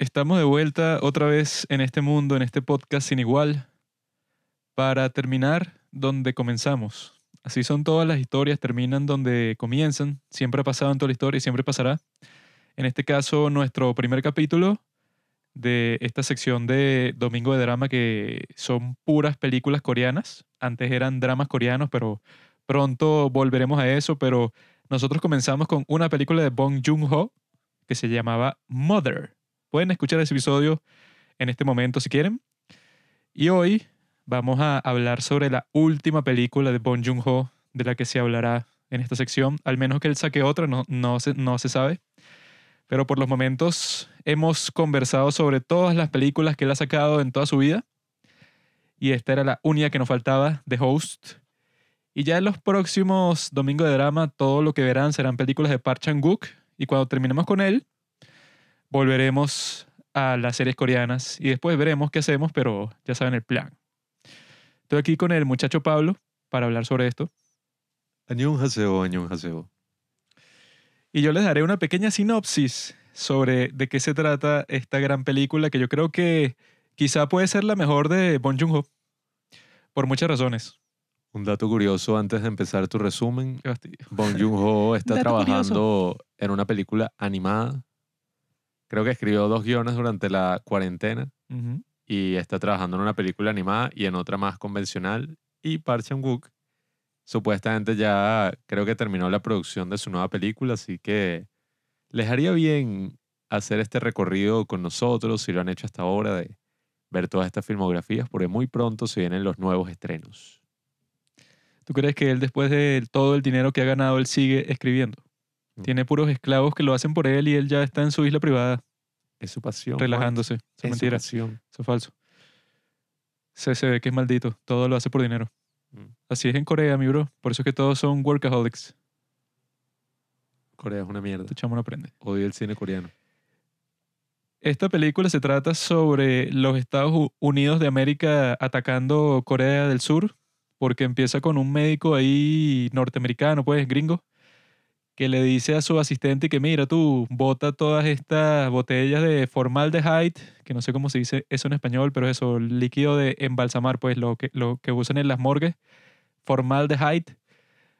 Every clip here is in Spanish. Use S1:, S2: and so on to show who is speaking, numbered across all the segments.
S1: Estamos de vuelta otra vez en este mundo, en este podcast sin igual, para terminar donde comenzamos. Así son todas las historias, terminan donde comienzan. Siempre ha pasado en toda la historia y siempre pasará. En este caso, nuestro primer capítulo de esta sección de Domingo de Drama, que son puras películas coreanas. Antes eran dramas coreanos, pero pronto volveremos a eso. Pero nosotros comenzamos con una película de Bong Joon-ho que se llamaba Mother. Pueden escuchar ese episodio en este momento si quieren. Y hoy vamos a hablar sobre la última película de Bong Joon-ho de la que se hablará en esta sección. Al menos que él saque otra, no, no, se, no se sabe. Pero por los momentos hemos conversado sobre todas las películas que él ha sacado en toda su vida. Y esta era la única que nos faltaba, The Host. Y ya en los próximos Domingos de Drama, todo lo que verán serán películas de Park Chan-wook. Y cuando terminemos con él, volveremos a las series coreanas y después veremos qué hacemos, pero ya saben el plan. Estoy aquí con el muchacho Pablo para hablar sobre esto.
S2: Añón Haseo, Añón Haseo.
S1: Y yo les daré una pequeña sinopsis sobre de qué se trata esta gran película que yo creo que quizá puede ser la mejor de Bong Joon-ho por muchas razones.
S2: Un dato curioso antes de empezar tu resumen. Bong Joon-ho está trabajando en una película animada. Creo que escribió dos guiones durante la cuarentena y está trabajando en una película animada y en otra más convencional. Y Park Chan-wook supuestamente ya creo que terminó la producción de su nueva película, así que les haría bien hacer este recorrido con nosotros, si lo han hecho hasta ahora, de ver todas estas filmografías, porque muy pronto se vienen los nuevos estrenos.
S1: ¿Tú crees que él después de todo el dinero que ha ganado, él sigue escribiendo?
S2: Mm.
S1: Tiene puros esclavos que lo hacen por él y él ya está en su isla privada,
S2: Es su pasión. Juan.
S1: relajándose. Eso es
S2: Es su
S1: mentira,
S2: pasión.
S1: eso es falso. Se, se ve que es maldito, todo lo hace por dinero.
S2: Mm.
S1: Así es en Corea, mi bro. Por eso es que todos son workaholics.
S2: Corea es una mierda.
S1: Tu chamo no aprende.
S2: Odio el cine coreano.
S1: Esta película se trata sobre los Estados Unidos de América atacando Corea del Sur, porque empieza con un médico ahí norteamericano, pues gringo, que le dice a su asistente que mira, tú bota todas estas botellas de formaldehyde, que no sé cómo se dice eso en español, pero eso, líquido de embalsamar, pues lo que, lo que usan en las morgues, formaldehyde,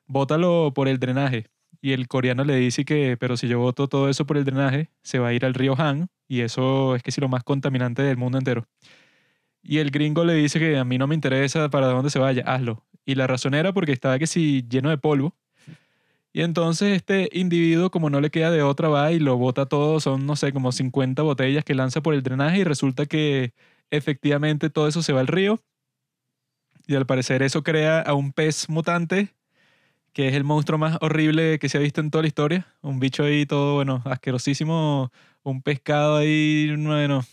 S1: bótalo por el drenaje. Y el coreano le dice que, pero si yo boto todo eso por el drenaje, se va a ir al río Han, y eso es que si lo más contaminante del mundo entero. Y el gringo le dice que a mí no me interesa para dónde se vaya, hazlo. Y la razón era porque estaba que si lleno de polvo. Y entonces este individuo, como no le queda de otra, va y lo bota todo, son, no sé, como 50 botellas que lanza por el drenaje y resulta que efectivamente todo eso se va al río. Y al parecer eso crea a un pez mutante, que es el monstruo más horrible que se ha visto en toda la historia. Un bicho ahí todo, bueno, asquerosísimo, un pescado ahí, bueno,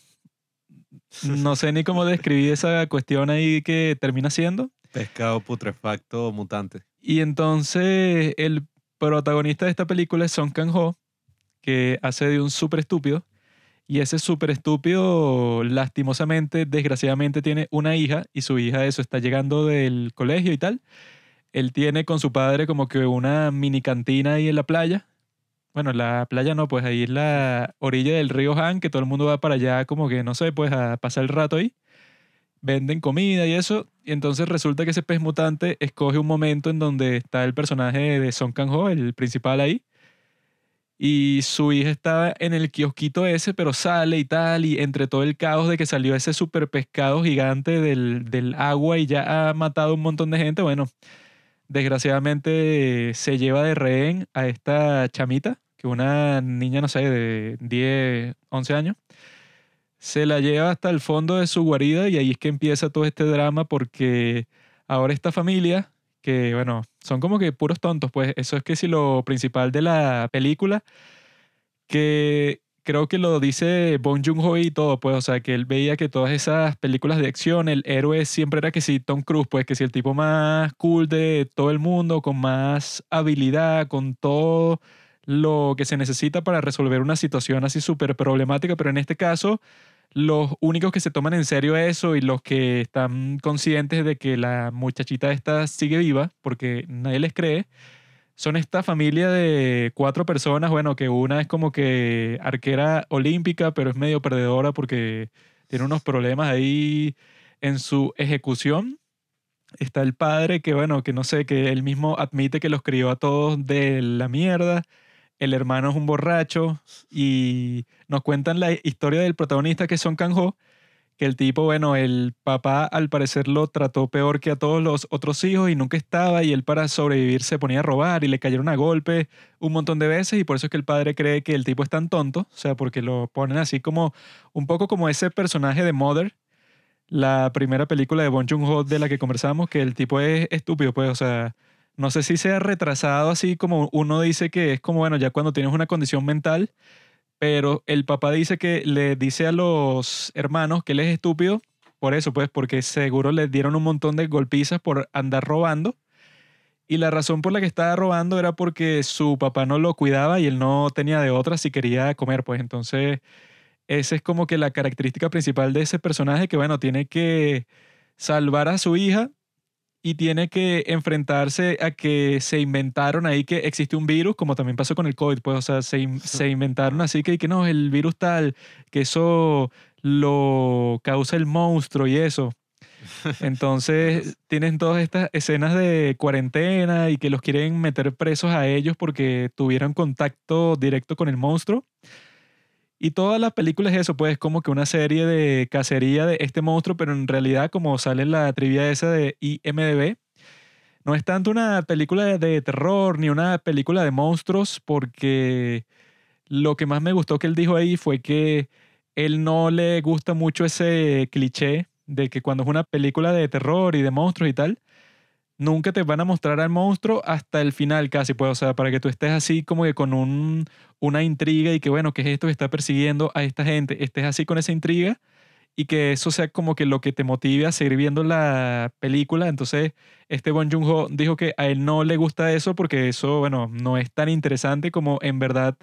S1: no sé ni cómo describir esa cuestión ahí que termina siendo.
S2: Pescado putrefacto mutante.
S1: Y entonces el protagonista de esta película es Song Kang-ho, que hace de un súper estúpido. Y ese súper estúpido, lastimosamente, desgraciadamente, tiene una hija y su hija, eso, está llegando del colegio y tal. Él tiene con su padre como que una mini cantina ahí en la playa. Bueno, la playa no, pues ahí en la orilla del río Han, que todo el mundo va para allá como que, no sé, pues a pasar el rato ahí. Venden comida y eso. Y entonces resulta que ese pez mutante escoge un momento en donde está el personaje de Song Kang-ho, el principal ahí. Y su hija está en el kiosquito ese, pero sale y tal. Y entre todo el caos de que salió ese super pescado gigante del, del agua y ya ha matado un montón de gente, bueno, desgraciadamente se lleva de rehén a esta chamita, que una niña, no sé, de 10, 11 años. Se la lleva hasta el fondo de su guarida y ahí es que empieza todo este drama porque ahora esta familia, que bueno, son como que puros tontos, pues eso es que si lo principal de la película, que creo que lo dice Bong Joon-ho y todo, pues, o sea, que él veía que todas esas películas de acción, el héroe siempre era que si Tom Cruise, pues, que si el tipo más cool de todo el mundo, con más habilidad, con todo lo que se necesita para resolver una situación así súper problemática, pero en este caso los únicos que se toman en serio eso y los que están conscientes de que la muchachita esta sigue viva, porque nadie les cree, son esta familia de cuatro personas, bueno, que una es como que arquera olímpica, pero es medio perdedora porque tiene unos problemas ahí en su ejecución. Está el padre que, bueno, que no sé, que él mismo admite que los crió a todos de la mierda. El hermano es un borracho y nos cuentan la historia del protagonista que es Son Kang-ho, que el tipo, bueno, el papá al parecer lo trató peor que a todos los otros hijos y nunca estaba y él para sobrevivir se ponía a robar y le cayeron a golpe un montón de veces y por eso es que el padre cree que el tipo es tan tonto, o sea, porque lo ponen así como un poco como ese personaje de Mother, la primera película de Bon Joon-ho de la que conversamos, que el tipo es estúpido, pues, o sea, no sé si sea retrasado así como uno dice que es como, bueno, ya cuando tienes una condición mental pero el papá dice que le dice a los hermanos que él es estúpido por eso, pues, porque seguro le dieron un montón de golpizas por andar robando. Y la razón por la que estaba robando era porque su papá no lo cuidaba y él no tenía de otra si quería comer, pues entonces esa es como que la característica principal de ese personaje que, bueno, tiene que salvar a su hija y tiene que enfrentarse a que se inventaron ahí que existe un virus, como también pasó con el COVID, pues, o sea, se, se inventaron así que, que no, el virus tal, que eso lo causa el monstruo y eso. Entonces tienen todas estas escenas de cuarentena y que los quieren meter presos a ellos porque tuvieron contacto directo con el monstruo. Y toda la película es eso, pues como que una serie de cacería de este monstruo, pero en realidad como sale la trivia esa de IMDB, no es tanto una película de terror ni una película de monstruos, porque lo que más me gustó que él dijo ahí fue que él no le gusta mucho ese cliché de que cuando es una película de terror y de monstruos y tal, nunca te van a mostrar al monstruo hasta el final casi, pues, o sea, para que tú estés así como que con un, una intriga y que, bueno, ¿qué es esto que está persiguiendo a esta gente? Estés así con esa intriga y que eso sea como que lo que te motive a seguir viendo la película. Entonces, este Bon Joon-ho dijo que a él no le gusta eso porque eso, bueno, no es tan interesante como en verdad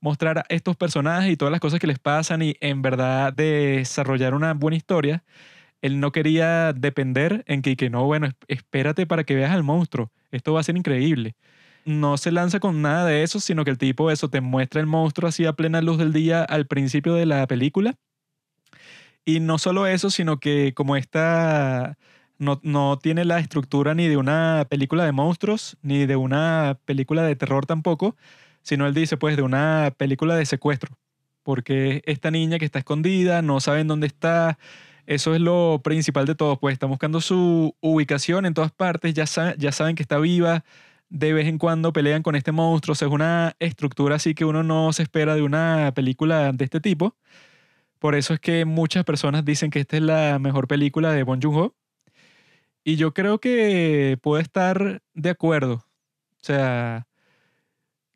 S1: mostrar a estos personajes y todas las cosas que les pasan y en verdad desarrollar una buena historia él no quería depender en que, que no, bueno, espérate para que veas al monstruo, esto va a ser increíble. No se lanza con nada de eso, sino que el tipo eso te muestra el monstruo así a plena luz del día al principio de la película. Y no solo eso, sino que como esta no, no tiene la estructura ni de una película de monstruos, ni de una película de terror tampoco, sino él dice pues de una película de secuestro. Porque esta niña que está escondida, no saben dónde está, eso es lo principal de todo, pues están buscando su ubicación en todas partes, ya, saben que está viva, de vez en cuando pelean con este monstruo, o sea, es una estructura así que uno no se espera de una película de este tipo. Por eso es que muchas personas dicen que esta es la mejor película de Bon Joon-ho. Y yo creo que puede estar de acuerdo. O sea,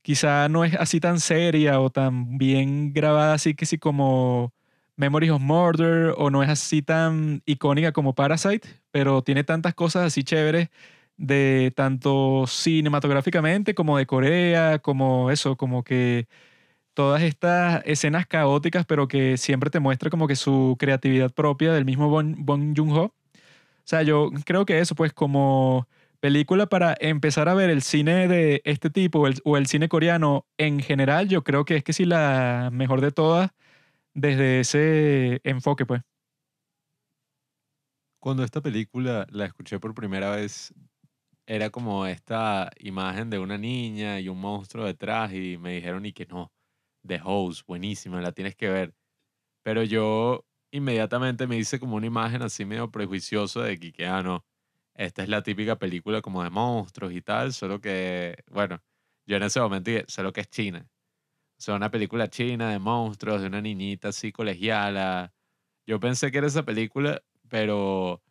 S1: quizá no es así tan seria o tan bien grabada así que sí como Memories of Murder o no es así tan icónica como Parasite, pero tiene tantas cosas así chéveres de tanto cinematográficamente como de Corea, como eso, como que todas estas escenas caóticas, pero que siempre te muestra como que su creatividad propia del mismo Bon, bon Joon-ho. O sea, yo creo que eso, pues como película para empezar a ver el cine de este tipo o el, o el cine coreano en general, yo creo que es que sí la mejor de todas desde ese enfoque, pues.
S2: Cuando esta película la escuché por primera vez, era como esta imagen de una niña y un monstruo detrás y me dijeron y que no, The Host, buenísima, la tienes que ver. Pero yo inmediatamente me hice como una imagen así medio prejuicioso de que ah, no, esta es la típica película como de monstruos y tal, solo que, bueno, yo en ese momento dije, solo que es China sea, una película china de monstruos, de una niñita así colegiala. Yo pensé que era esa película, pero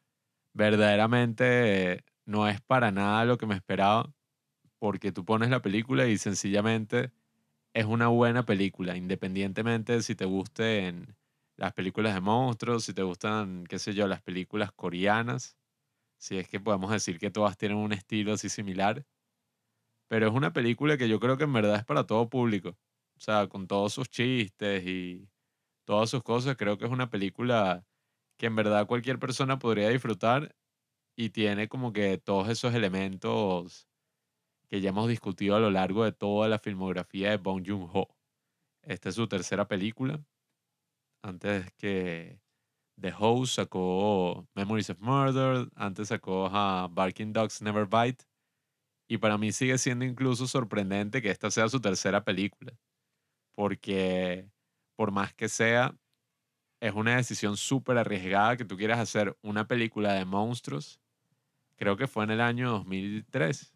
S2: verdaderamente no es para nada lo que me esperaba, porque tú pones la película y sencillamente es una buena película, independientemente de si te gusten las películas de monstruos, si te gustan, qué sé yo, las películas coreanas, si es que podemos decir que todas tienen un estilo así similar, pero es una película que yo creo que en verdad es para todo público. O sea, con todos sus chistes y todas sus cosas, creo que es una película que en verdad cualquier persona podría disfrutar y tiene como que todos esos elementos que ya hemos discutido a lo largo de toda la filmografía de Bong Joon-ho. Esta es su tercera película. Antes que The Host sacó Memories of Murder, antes sacó a Barking Dogs Never Bite. Y para mí sigue siendo incluso sorprendente que esta sea su tercera película. Porque por más que sea, es una decisión súper arriesgada que tú quieras hacer una película de monstruos. Creo que fue en el año 2003.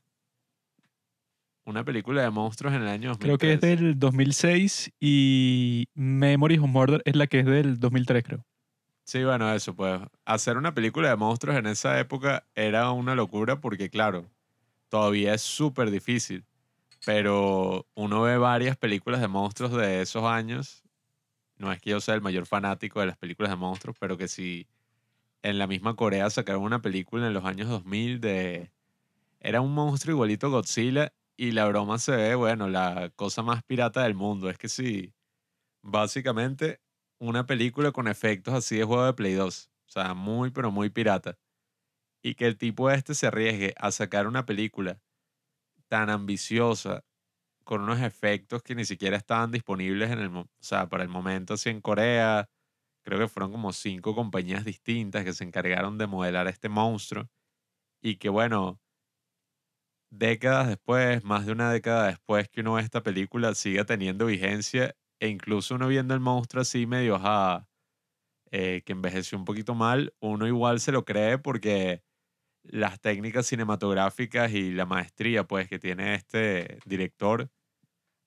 S2: Una película de monstruos en el año 2003.
S1: Creo que es del 2006 y Memories of Murder es la que es del 2003, creo.
S2: Sí, bueno, eso, pues. Hacer una película de monstruos en esa época era una locura porque, claro, todavía es súper difícil. Pero uno ve varias películas de monstruos de esos años no es que yo sea el mayor fanático de las películas de monstruos, pero que si en la misma Corea sacaron una película en los años 2000 de... Era un monstruo igualito a Godzilla y la broma se ve, bueno, la cosa más pirata del mundo. Es que sí, básicamente una película con efectos así de juego de Play 2. O sea, muy, pero muy pirata. Y que el tipo este se arriesgue a sacar una película tan ambiciosa con unos efectos que ni siquiera estaban disponibles en el, o sea, para el momento así en Corea. Creo que fueron como cinco compañías distintas que se encargaron de modelar este monstruo y que bueno, décadas después, más de una década después que uno ve esta película, sigue teniendo vigencia e incluso uno viendo el monstruo así medio ja, eh, que envejeció un poquito mal, uno igual se lo cree porque las técnicas cinematográficas y la maestría pues que tiene este director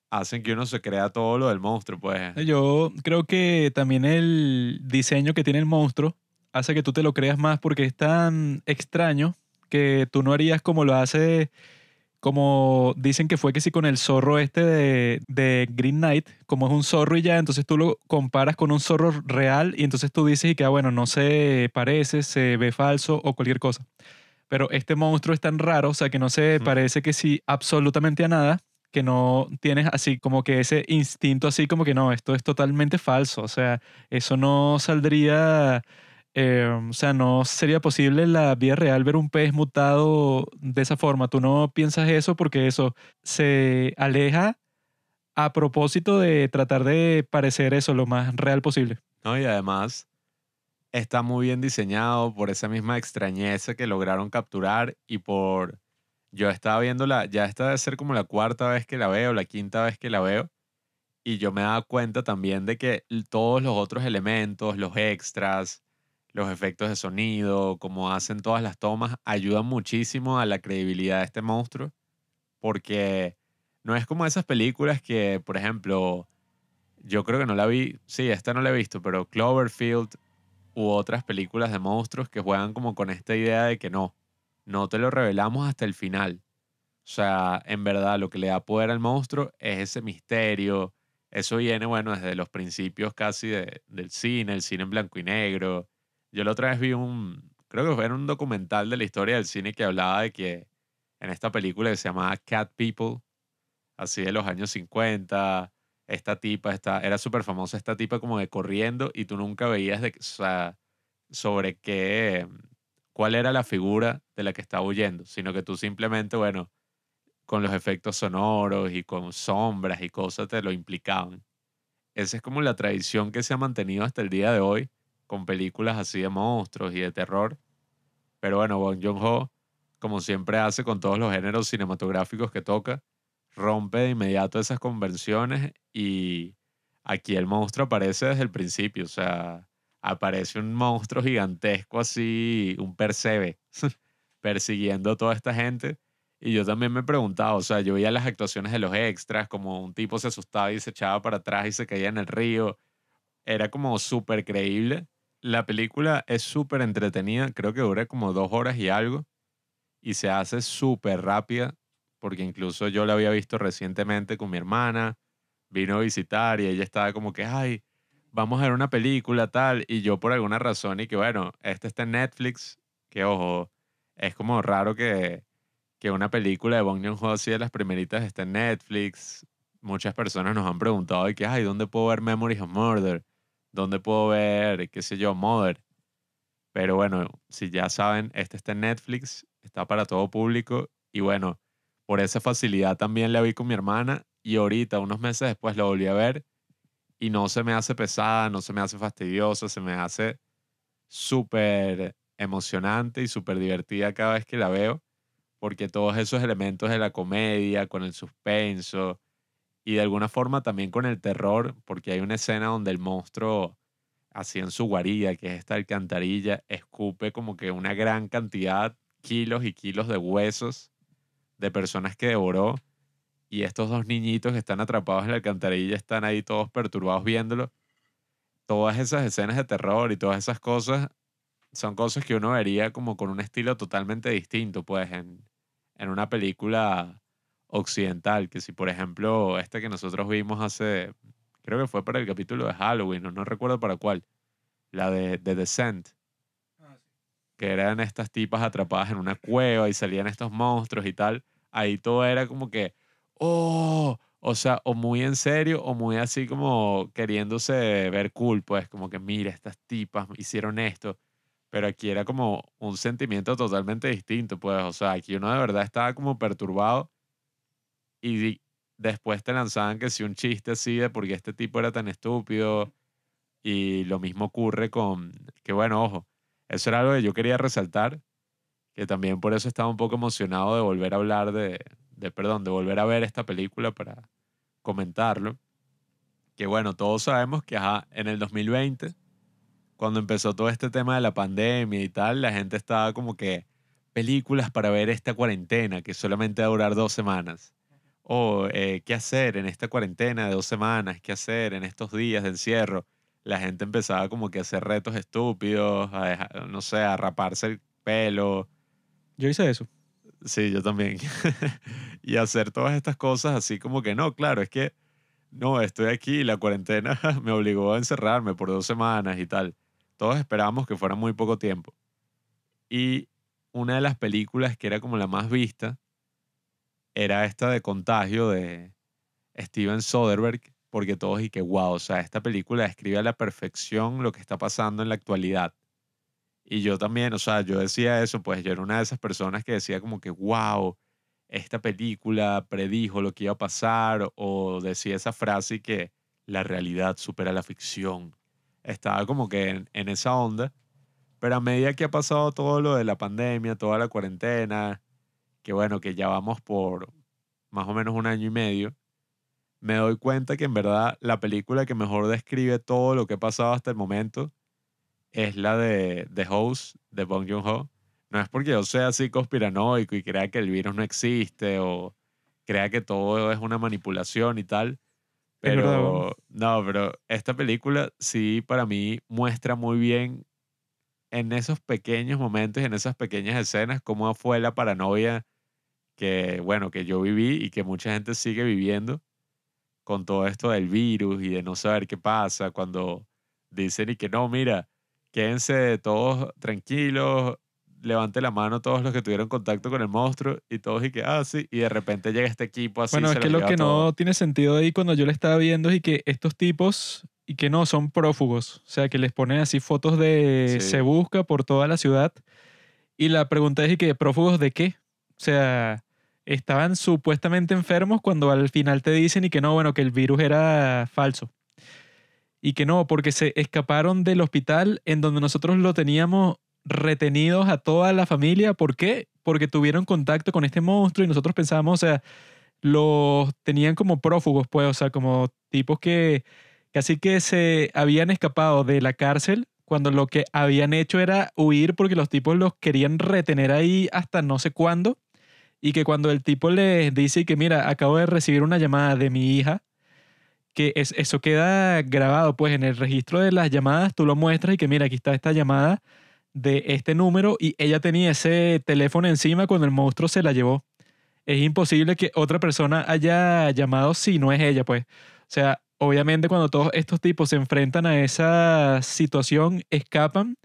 S2: hacen que uno se crea todo lo del monstruo pues.
S1: Yo creo que también el diseño que tiene el monstruo hace que tú te lo creas más porque es tan extraño que tú no harías como lo hace como dicen que fue que sí con el zorro este de, de, Green Knight, como es un zorro y ya, entonces tú lo comparas con un zorro real y entonces tú dices y que, ah, bueno, no se parece, se ve falso o cualquier cosa pero este monstruo es tan raro, o sea, que no se parece que sí absolutamente a nada, que no tienes así como que ese instinto así como que no, esto es totalmente falso, o sea, eso no saldría, eh, o sea, no sería posible en la vida real ver un pez mutado de esa forma, tú no piensas eso porque eso se aleja a propósito de tratar de parecer eso lo más real posible.
S2: No, y además está muy bien diseñado por esa misma extrañeza que lograron capturar y por... Yo estaba viéndola, ya esta debe ser como la cuarta vez que la veo, la quinta vez que la veo, y yo me daba cuenta también de que todos los otros elementos, los extras, los efectos de sonido, como hacen todas las tomas, ayudan muchísimo a la credibilidad de este monstruo, porque no es como esas películas que, por ejemplo, yo creo que no la vi, sí, esta no la he visto, pero Cloverfield u otras películas de monstruos que juegan como con esta idea de que no, no te lo revelamos hasta el final. O sea, en verdad lo que le da poder al monstruo es ese misterio. Eso viene, bueno, desde los principios casi de, del cine, el cine en blanco y negro. Yo la otra vez vi un, creo que fue en un documental de la historia del cine que hablaba de que en esta película que se llamaba Cat People, así de los años 50, esta tipa, esta, era súper famosa esta tipa como de corriendo y tú nunca veías de, sobre qué, cuál era la figura de la que estaba huyendo, sino que tú simplemente, bueno, con los efectos sonoros y con sombras y cosas te lo implicaban. Esa es como la tradición que se ha mantenido hasta el día de hoy con películas así de monstruos y de terror. Pero bueno, Bong Joon-ho, como siempre hace con todos los géneros cinematográficos que toca, rompe de inmediato esas convenciones y aquí el monstruo aparece desde el principio, o sea, aparece un monstruo gigantesco así, un percebe, persiguiendo a toda esta gente. Y yo también me he preguntado, o sea, yo veía las actuaciones de los extras, como un tipo se asustaba y se echaba para atrás y se caía en el río. Era como súper creíble. La película es súper entretenida, creo que dura como dos horas y algo. Y se hace súper rápida porque incluso yo la había visto recientemente con mi hermana, vino a visitar y ella estaba como que, ay, vamos a ver una película tal, y yo por alguna razón y que bueno, este está en Netflix, que ojo, es como raro que, que una película de Bong Joon-ho así de las primeritas esté en Netflix. Muchas personas nos han preguntado y que, ay, ¿dónde puedo ver Memories of Murder? ¿Dónde puedo ver, qué sé yo, Mother? Pero bueno, si ya saben, este está en Netflix, está para todo público y bueno, por esa facilidad también la vi con mi hermana y ahorita, unos meses después, la volví a ver y no se me hace pesada, no se me hace fastidiosa, se me hace súper emocionante y súper divertida cada vez que la veo, porque todos esos elementos de la comedia, con el suspenso y de alguna forma también con el terror, porque hay una escena donde el monstruo, así en su guarida, que es esta alcantarilla, escupe como que una gran cantidad, kilos y kilos de huesos de personas que devoró. Y estos dos niñitos que están atrapados en la alcantarilla están ahí todos perturbados viéndolo. Todas esas escenas de terror y todas esas cosas son cosas que uno vería como con un estilo totalmente distinto, pues, en, en una película occidental, que si por ejemplo esta que nosotros vimos hace, creo que fue para el capítulo de Halloween, no, no recuerdo para cuál, la de, The Descent, que eran estas tipas atrapadas en una cueva y salían estos monstruos y tal, ahí todo era como que, oh, o sea, o muy en serio o muy así como queriéndose ver cool, pues como que mira, estas tipas hicieron esto pero aquí era como un sentimiento totalmente distinto, pues, o sea, aquí uno de verdad estaba como perturbado y después te lanzaban que si un chiste así de porque este tipo era tan estúpido y lo mismo ocurre con, que bueno, ojo, eso era algo que yo quería resaltar, que también por eso estaba un poco emocionado de volver a hablar de, de perdón, de volver a ver esta película para comentarlo, que bueno, todos sabemos que ajá, en el 2020 cuando empezó todo este tema de la pandemia y tal, la gente estaba como que películas para ver esta cuarentena que solamente va a durar dos semanas. O eh, qué hacer en esta cuarentena de dos semanas, qué hacer en estos días de encierro. La gente empezaba como que a hacer retos estúpidos, a no sé, a raparse el pelo.
S1: Yo hice eso.
S2: Sí, yo también. y hacer todas estas cosas así como que no, claro, es que no, estoy aquí, la cuarentena me obligó a encerrarme por dos semanas y tal. Todos esperábamos que fuera muy poco tiempo. Y una de las películas que era como la más vista era esta de Contagio de Steven Soderbergh, porque todos y que wow, o sea, esta película describe a la perfección lo que está pasando en la actualidad. Y yo también, o sea, yo decía eso, pues yo era una de esas personas que decía como que wow, esta película predijo lo que iba a pasar o decía esa frase que la realidad supera la ficción estaba como que en, esa onda. Pero a medida que ha pasado todo lo de la pandemia, toda la cuarentena, que bueno, que ya vamos por más o menos un año y medio, me doy cuenta que en verdad la película que mejor describe todo lo que ha pasado hasta el momento es la de The Host de Bong Joon-ho. No es porque yo sea así conspiranoico y crea que el virus no existe o crea que todo es una manipulación y tal, pero, no, pero esta película sí para mí muestra muy bien en esos pequeños momentos, en esas pequeñas escenas, cómo fue la paranoia que, bueno, que yo viví y que mucha gente sigue viviendo con todo esto del virus y de no saber qué pasa cuando dicen y que no, mira, quédense todos tranquilos, levante la mano todos los que tuvieron contacto con el monstruo y todos y que, ah, sí, y de repente llega este equipo así.
S1: Bueno, es que lo que no tiene sentido ahí cuando yo le estaba viendo es que estos tipos, y que no, son prófugos, o sea, que les ponen así fotos de se busca por toda la ciudad. Y la pregunta es, ¿y que prófugos de qué? O sea, estaban supuestamente enfermos cuando al final te dicen y que no, bueno, que el virus era falso. Y que no, porque se escaparon del hospital en donde nosotros lo teníamos retenidos a toda la familia. ¿Por qué? Porque tuvieron contacto con este monstruo y nosotros pensábamos, o sea, los tenían como prófugos, pues, o sea, como tipos que casi que se habían escapado de la cárcel cuando lo que habían hecho era huir porque los tipos los querían retener ahí hasta no sé cuándo y que cuando el tipo les dice que mira, acabo de recibir una llamada de mi hija, que es, eso queda grabado pues en el registro de las llamadas, tú lo muestras y que mira, aquí está esta llamada de este número y ella tenía ese teléfono encima cuando el monstruo se la llevó. Es imposible que otra persona haya llamado si no es ella, pues. O sea, obviamente cuando todos estos tipos se enfrentan a esa situación, escapan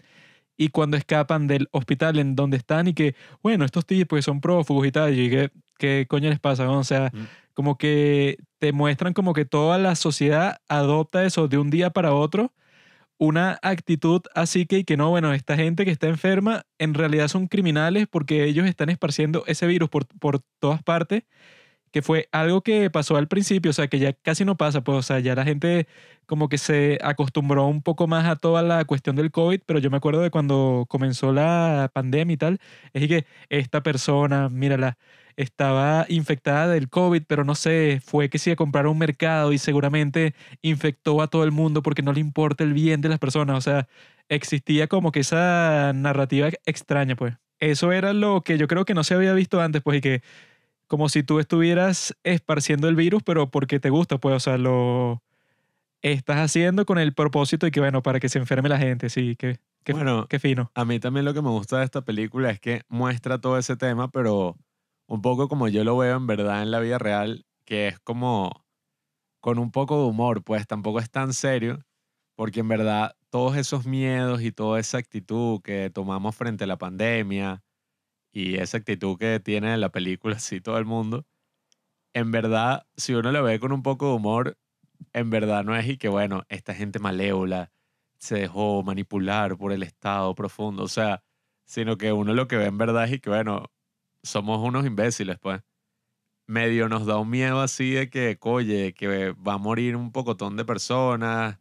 S1: y cuando escapan del hospital en donde están y que, bueno, estos tipos son prófugos y tal, y que, ¿qué coño les pasa? O sea, mm. como que te muestran como que toda la sociedad adopta eso de un día para otro una actitud así que, y que no, bueno, esta gente que está enferma en realidad son criminales porque ellos están esparciendo ese virus por, por todas partes, que fue algo que pasó al principio, o sea, que ya casi no pasa, pues, o sea, ya la gente como que se acostumbró un poco más a toda la cuestión del COVID, pero yo me acuerdo de cuando comenzó la pandemia y tal, es que esta persona, mírala, estaba infectada del COVID, pero no sé, fue que comprar a un mercado y seguramente infectó a todo el mundo porque no le importa el bien de las personas. O sea, existía como que esa narrativa extraña, pues. Eso era lo que yo creo que no se había visto antes, pues, y que como si tú estuvieras esparciendo el virus, pero porque te gusta, pues, o sea, lo estás haciendo con el propósito de que, bueno, para que se enferme la gente, sí, que, que,
S2: Bueno,
S1: qué fino.
S2: A mí también lo que me gusta de esta película es que muestra todo ese tema, pero un poco como yo lo veo en verdad en la vida real, que es como con un poco de humor, pues tampoco es tan serio, porque en verdad todos esos miedos y toda esa actitud que tomamos frente a la pandemia y esa actitud que tiene en la película así todo el mundo, en verdad, si uno lo ve con un poco de humor, en verdad no es y que, bueno, esta gente malévola se dejó manipular por el Estado profundo, o sea, sino que uno lo que ve en verdad es y que, bueno, somos unos imbéciles, pues. Medio nos da un miedo así de que, oye, que va a morir un pocotón de personas.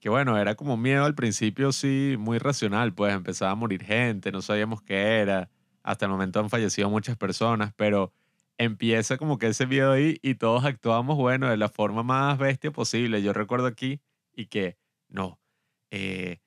S2: Que bueno, era como miedo al principio, sí, muy racional, pues empezaba a morir gente, no sabíamos qué era. Hasta el momento han fallecido muchas personas, pero empieza como que ese miedo ahí y todos actuamos, bueno, de la forma más bestia posible. Yo recuerdo aquí y que, no, eh,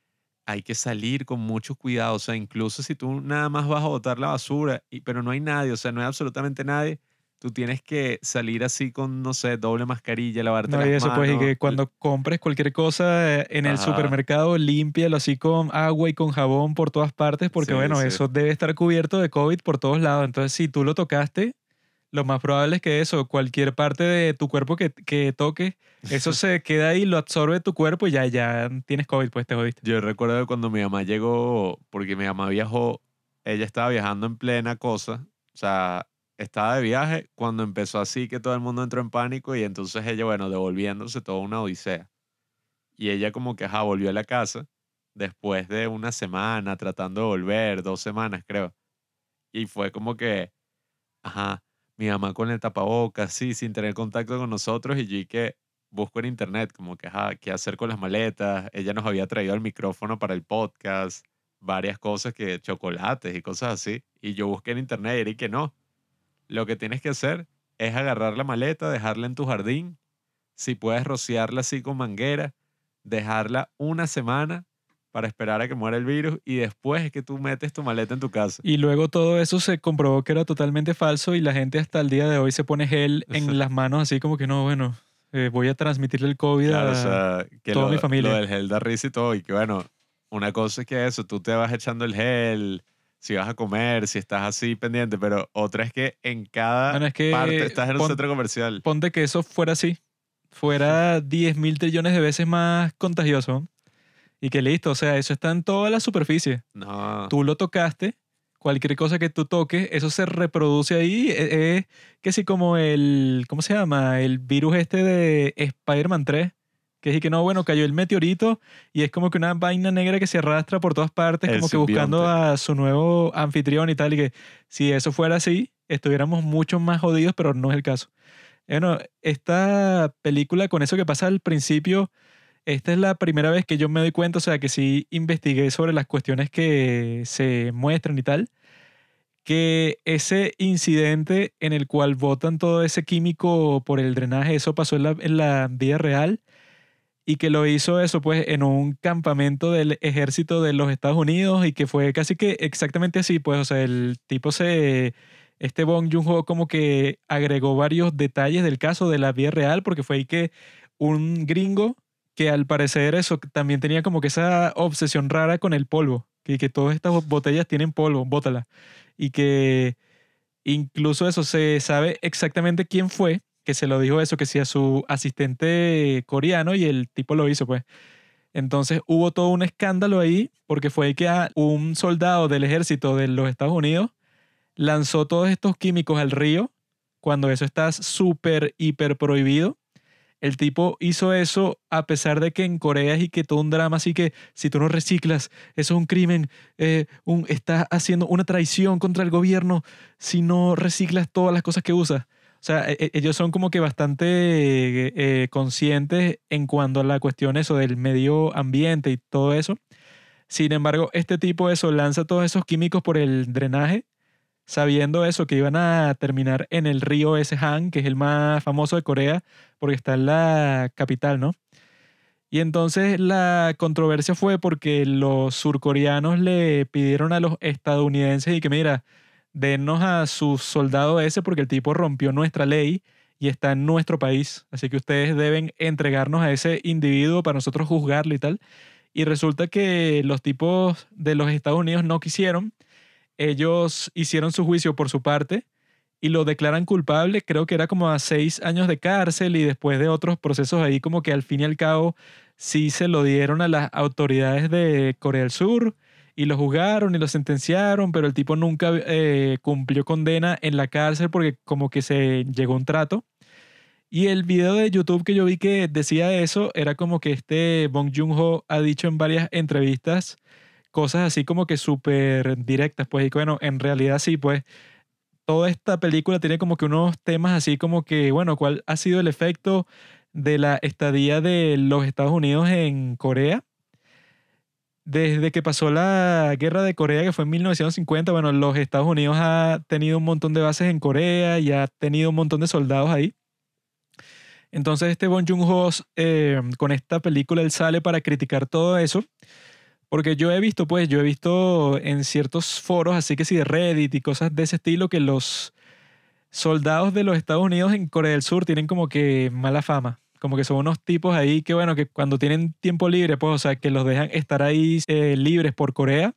S2: hay que salir con mucho cuidado. O sea, incluso si tú nada más vas a botar la basura, y, pero no hay nadie, o sea, no hay absolutamente nadie, tú tienes que salir así con, no sé, doble mascarilla, lavarte
S1: No,
S2: las
S1: y eso pues, y
S2: manos.
S1: que cuando compres cualquier cosa eh, en el
S2: Ajá.
S1: supermercado, límpialo así con agua y con jabón por todas partes, porque
S2: Sí,
S1: bueno,
S2: sí.
S1: eso debe estar cubierto de COVID por todos lados. Entonces, si tú lo tocaste, lo más probable es que eso, cualquier parte de tu cuerpo que, que toques, eso se queda ahí, lo absorbe tu cuerpo y ya, ya tienes COVID, pues te jodiste.
S2: Yo recuerdo cuando mi mamá llegó, porque mi mamá viajó, ella estaba viajando en plena cosa, o sea, estaba de viaje cuando empezó así que todo el mundo entró en pánico y entonces ella, bueno, devolviéndose toda una odisea. Y ella como que, ajá, volvió a la casa después de una semana tratando de volver, dos semanas creo. Y fue como que, ajá, mi mamá con el tapabocas, sí, sin tener contacto con nosotros y yo que busco en internet como que, ajá, qué hacer con las maletas. Ella nos había traído el micrófono para el podcast, varias cosas que, chocolates y cosas así. Y yo busqué en internet y que no. Lo que tienes que hacer es agarrar la maleta, dejarla en tu jardín. Si puedes rociarla así con manguera, dejarla una semana para esperar a que muera el virus y después es que tú metes tu maleta en tu casa.
S1: Y luego todo eso se comprobó que era totalmente falso y la gente hasta el día de hoy se pone gel en las manos así como que no, bueno, eh, voy a transmitirle el COVID
S2: Claro,
S1: a...
S2: o sea, que
S1: toda
S2: lo,
S1: mi familia.
S2: lo del gel da risa y todo. Y que bueno, una cosa es que eso, tú te vas echando el gel, si vas a comer, si estás así pendiente, pero otra es que en cada
S1: Bueno, es que
S2: parte estás en un
S1: pon-
S2: centro comercial.
S1: ponte que eso fuera así, fuera 10 mil trillones de veces más contagioso y que listo, o sea, eso está en toda la superficie.
S2: No,
S1: Tú lo tocaste, cualquier cosa que tú toques, eso se reproduce ahí. eh, eh, que sí, como el, ¿cómo se llama? El virus este de Spider-Man 3. Que es que no, bueno, cayó el meteorito y es como que una vaina negra que se arrastra por todas partes,
S2: El
S1: como que buscando
S2: simbionte.
S1: a su nuevo anfitrión y tal. Y que si eso fuera así, estuviéramos mucho más jodidos, pero no es el caso. Bueno, esta película, con eso que pasa al principio, esta es la primera vez que yo me doy cuenta, o sea, que sí investigué sobre las cuestiones que se muestran y tal, que ese incidente en el cual botan todo ese químico por el drenaje, eso pasó en la, en la vida real y que lo hizo eso pues en un campamento del ejército de los Estados Unidos y que fue casi que exactamente así, pues, o sea, el tipo se... Este Bong Joon-ho como que agregó varios detalles del caso de la vida real porque fue ahí que un gringo que al parecer eso también tenía como que esa obsesión rara con el polvo, que, que todas estas botellas tienen polvo, bótala. Y que incluso eso se sabe exactamente quién fue, que se lo dijo eso, que sí a su asistente coreano y el tipo lo hizo, pues. Entonces hubo todo un escándalo ahí porque fue que un soldado del ejército de los Estados Unidos lanzó todos estos químicos al río cuando eso está súper, hiper prohibido. el tipo hizo eso a pesar de que en Corea es y que todo un drama, así que si tú no reciclas, eso es un crimen, eh, un, estás haciendo una traición contra el gobierno si no reciclas todas las cosas que usas. O sea, e- e- ellos son como que bastante eh, conscientes en cuanto a la cuestión eso del medio ambiente y todo eso. Sin embargo, este tipo eso lanza todos esos químicos por el drenaje, sabiendo eso, que iban a terminar en el río ese Han, que es el más famoso de Corea, porque está en la capital, ¿no? Y entonces la controversia fue porque los surcoreanos le pidieron a los estadounidenses y que mira, denos a su soldado ese porque el tipo rompió nuestra ley y está en nuestro país. Así que ustedes deben entregarnos a ese individuo para nosotros juzgarlo y tal. Y resulta que los tipos de los Estados Unidos no quisieron. Ellos hicieron su juicio por su parte y lo declaran culpable. Creo que era como a seis años de cárcel y después de otros procesos ahí como que al fin y al cabo sí se lo dieron a las autoridades de Corea del Sur y lo juzgaron y lo sentenciaron, pero el tipo nunca eh, cumplió condena en la cárcel porque como que se llegó un trato. Y el video de YouTube que yo vi que decía eso era como que este Bong Joon-ho ha dicho en varias entrevistas cosas así como que súper directas, pues, y bueno, en realidad sí, pues, toda esta película tiene como que unos temas así como que, bueno, ¿cuál ha sido el efecto de la estadía de los Estados Unidos en Corea? Desde que pasó la guerra de Corea, que fue en 1950, bueno, los Estados Unidos ha tenido un montón de bases en Corea y ha tenido un montón de soldados ahí. Entonces este Bong Joon-ho eh, con esta película él sale para criticar todo eso. Porque yo he visto, pues, yo he visto en ciertos foros, así que sí, de Reddit y cosas de ese estilo, que los soldados de los Estados Unidos en Corea del Sur tienen como que mala fama. Como que son unos tipos ahí que, bueno, que cuando tienen tiempo libre, pues, o sea, que los dejan estar ahí eh, libres por Corea.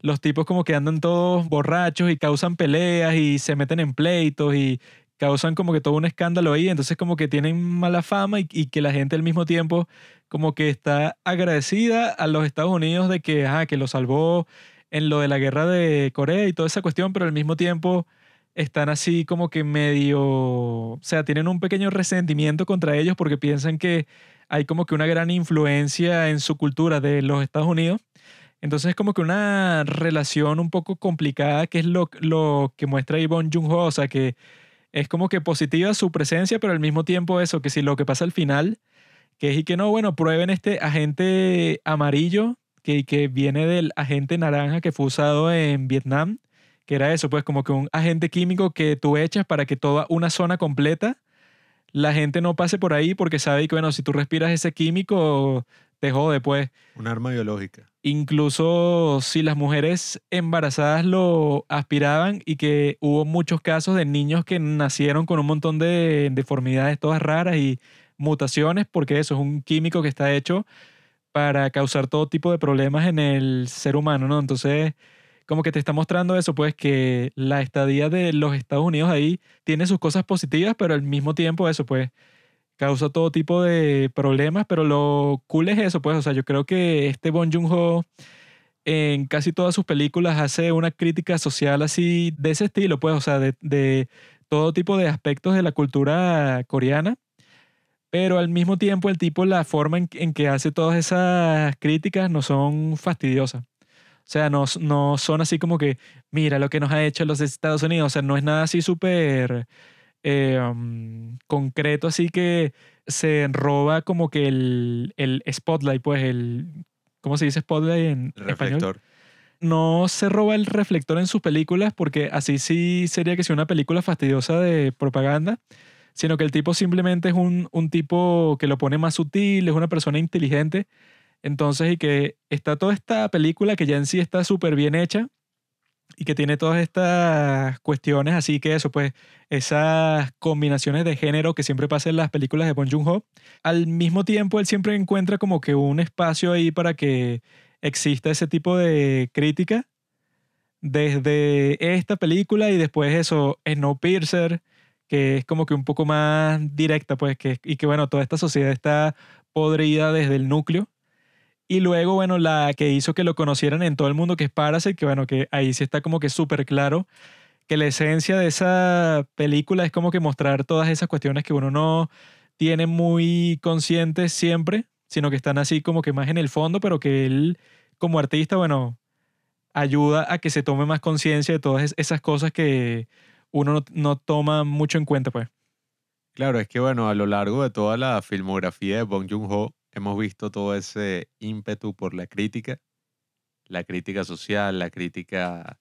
S1: Los tipos como que andan todos borrachos y causan peleas y se meten en pleitos y causan como que todo un escándalo ahí, entonces como que tienen mala fama y, y que la gente al mismo tiempo como que está agradecida a los Estados Unidos de que, ajá, que lo salvó en lo de la guerra de Corea y toda esa cuestión, pero al mismo tiempo están así como que medio, o sea, tienen un pequeño resentimiento contra ellos porque piensan que hay como que una gran influencia en su cultura de los Estados Unidos. Entonces es como que una relación un poco complicada, que es lo, lo que muestra Ivonne Jung-ho, o sea, que es como que positiva su presencia, pero al mismo tiempo eso, que si lo que pasa al final, que es y que no, bueno, prueben este agente amarillo que, que viene del agente naranja que fue usado en Vietnam, que era eso, pues como que un agente químico que tú echas para que toda una zona completa, la gente no pase por ahí porque sabe que, bueno, si tú respiras ese químico, te jode, pues.
S2: Un arma biológica.
S1: Incluso si las mujeres embarazadas lo aspiraban y que hubo muchos casos de niños que nacieron con un montón de deformidades todas raras y mutaciones, porque eso es un químico que está hecho para causar todo tipo de problemas en el ser humano, ¿no? Entonces, como que te está mostrando eso, pues que la estadía de los Estados Unidos ahí tiene sus cosas positivas, pero al mismo tiempo eso, pues causa todo tipo de problemas, pero lo cool es eso, pues, o sea, yo creo que este Bong Joon-ho en casi todas sus películas hace una crítica social así de ese estilo, pues, o sea, de, de todo tipo de aspectos de la cultura coreana, pero al mismo tiempo el tipo, la forma en que hace todas esas críticas no son fastidiosas. O sea, no, no son así como que, mira lo que nos ha hecho los Estados Unidos, o sea, no es nada así súper eh, um, concreto, así que se roba como que el, el spotlight, pues el, ¿cómo se dice spotlight en
S2: El
S1: español?
S2: reflector.
S1: No se roba el reflector en sus películas porque así sí sería que sea una película fastidiosa de propaganda, sino que el tipo simplemente es un, un tipo que lo pone más sutil, es una persona inteligente. Entonces, y que está toda esta película que ya en sí está súper bien hecha y que tiene todas estas cuestiones, así que eso, pues, esas combinaciones de género que siempre pasa en las películas de Bong Joon-ho. Al mismo tiempo, él siempre encuentra como que un espacio ahí para que exista ese tipo de crítica desde esta película y después eso, Snowpiercer, que es como que un poco más directa, pues, que, y que bueno, toda esta sociedad está podrida desde el núcleo. Y luego, bueno, la que hizo que lo conocieran en todo el mundo, que es Parasite, que bueno, que ahí sí está como que súper claro que la esencia de esa película es como que mostrar todas esas cuestiones que uno no tiene muy consciente siempre, sino que están así como que más en el fondo, pero que él como artista, bueno, ayuda a que se tome más conciencia de todas esas cosas que uno no, no toma mucho en cuenta, pues.
S2: Claro, es que bueno, a lo largo de toda la filmografía de Bong Joon-ho hemos visto todo ese ímpetu por la crítica, la crítica social, la crítica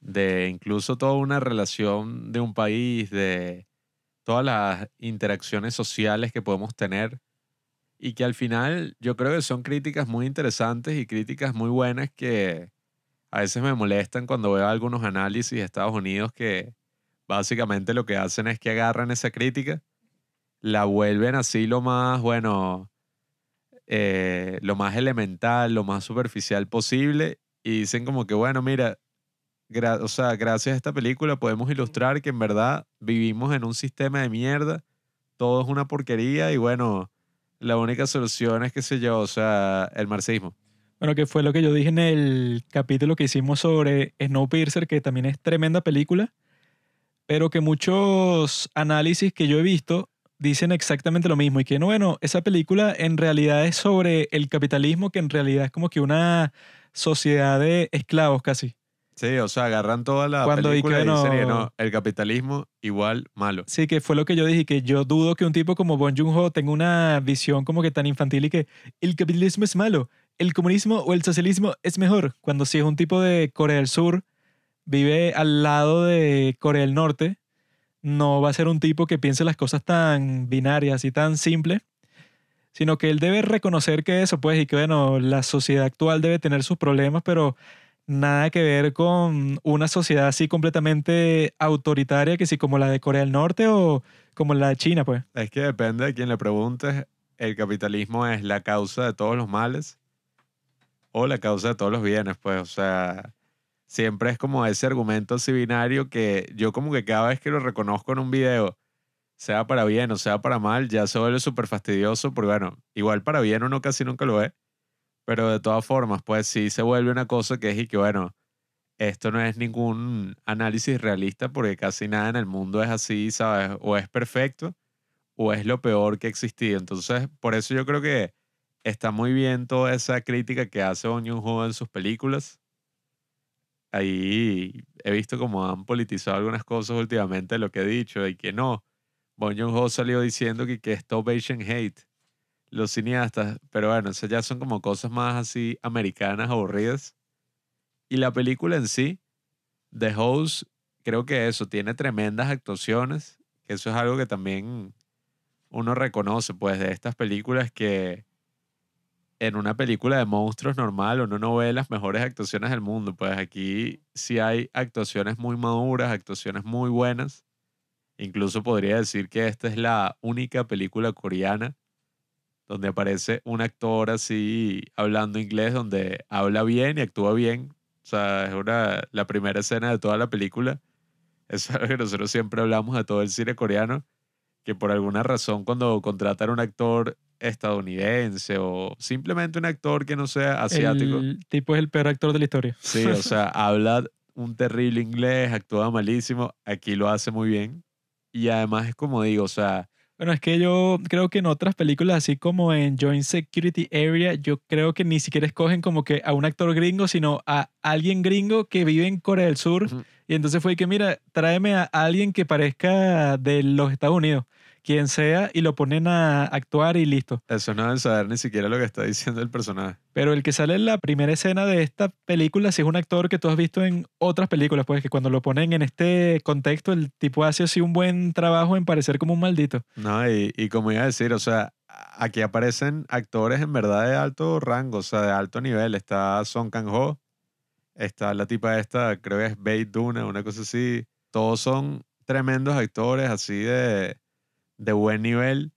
S2: de incluso toda una relación de un país, de todas las interacciones sociales que podemos tener y que al final yo creo que son críticas muy interesantes y críticas muy buenas que a veces me molestan cuando veo algunos análisis de Estados Unidos que básicamente lo que hacen es que agarran esa crítica, la vuelven así lo más, bueno, eh, lo más elemental, lo más superficial posible y dicen como que, bueno, mira, o sea, gracias a esta película podemos ilustrar que en verdad vivimos en un sistema de mierda, todo es una porquería y bueno, la única solución es, que se yo, o sea, el marxismo.
S1: Bueno, que fue lo que yo dije en el capítulo que hicimos sobre Snowpiercer, que también es tremenda película, pero que muchos análisis que yo he visto dicen exactamente lo mismo y que, no, bueno, esa película en realidad es sobre el capitalismo, que en realidad es como que una sociedad de esclavos casi.
S2: Sí, o sea, agarran toda la película y dicen, no, el capitalismo igual malo.
S1: Sí, que fue lo que yo dije, que yo dudo que un tipo como Bon Joon-ho tenga una visión como que tan infantil y que el capitalismo es malo, el comunismo o el socialismo es mejor, cuando si es un tipo de Corea del Sur, vive al lado de Corea del Norte, no va a ser un tipo que piense las cosas tan binarias y tan simples, sino que él debe reconocer que eso, pues, y que, bueno, la sociedad actual debe tener sus problemas, pero nada que ver con una sociedad así completamente autoritaria que sí como la de Corea del Norte o como la de China, pues.
S2: Es que depende de quien le preguntes, el capitalismo es la causa de todos los males o la causa de todos los bienes, pues, o sea, siempre es como ese argumento así binario que yo como que cada vez que lo reconozco en un video, sea para bien o sea para mal, ya se vuelve súper fastidioso, porque bueno, igual para bien uno casi nunca lo ve, pero de todas formas, pues sí se vuelve una cosa que es y que, bueno, esto no es ningún análisis realista porque casi nada en el mundo es así, ¿sabes? O es perfecto o es lo peor que ha existido. Entonces, por eso yo creo que está muy bien toda esa crítica que hace Bong Joon-ho en sus películas. Ahí he visto como han politizado algunas cosas últimamente, lo que he dicho, y que no. Bong Joon-ho salió diciendo que, que Stop Asian Hate los cineastas, pero bueno, esas ya son como cosas más así americanas, aburridas. Y la película en sí, The Host, creo que eso, tiene tremendas actuaciones, que eso es algo que también uno reconoce, pues, de estas películas que en una película de monstruos normal uno no ve las mejores actuaciones del mundo, pues aquí sí hay actuaciones muy maduras, actuaciones muy buenas. Incluso podría decir que esta es la única película coreana donde aparece un actor así hablando inglés, donde habla bien y actúa bien. O sea, es una, la primera escena de toda la película. Es algo que nosotros siempre hablamos de todo el cine coreano, que por alguna razón cuando contratan a un actor estadounidense o simplemente un actor que no sea asiático.
S1: El tipo es el peor actor de la historia.
S2: Sí, o sea, habla un terrible inglés, actúa malísimo, aquí lo hace muy bien. Y además es como digo, o sea,
S1: bueno, es que yo creo que en otras películas, así como en Joint Security Area, yo creo que ni siquiera escogen como que a un actor gringo, sino a alguien gringo que vive en Corea del Sur. Y entonces fue que, mira, tráeme a alguien que parezca de los Estados Unidos quien sea y lo ponen a actuar y listo.
S2: Eso no deben saber ni siquiera lo que está diciendo el personaje.
S1: Pero el que sale en la primera escena de esta película sí es un actor que tú has visto en otras películas, pues que cuando lo ponen en este contexto el tipo hace así un buen trabajo en parecer como un maldito.
S2: No, y, y como iba a decir, o sea, aquí aparecen actores en verdad de alto rango, o sea, de alto nivel. Está Song Kang-ho, está la tipa esta, creo que es Beit Duna, una cosa así. Todos son tremendos actores así de de buen nivel.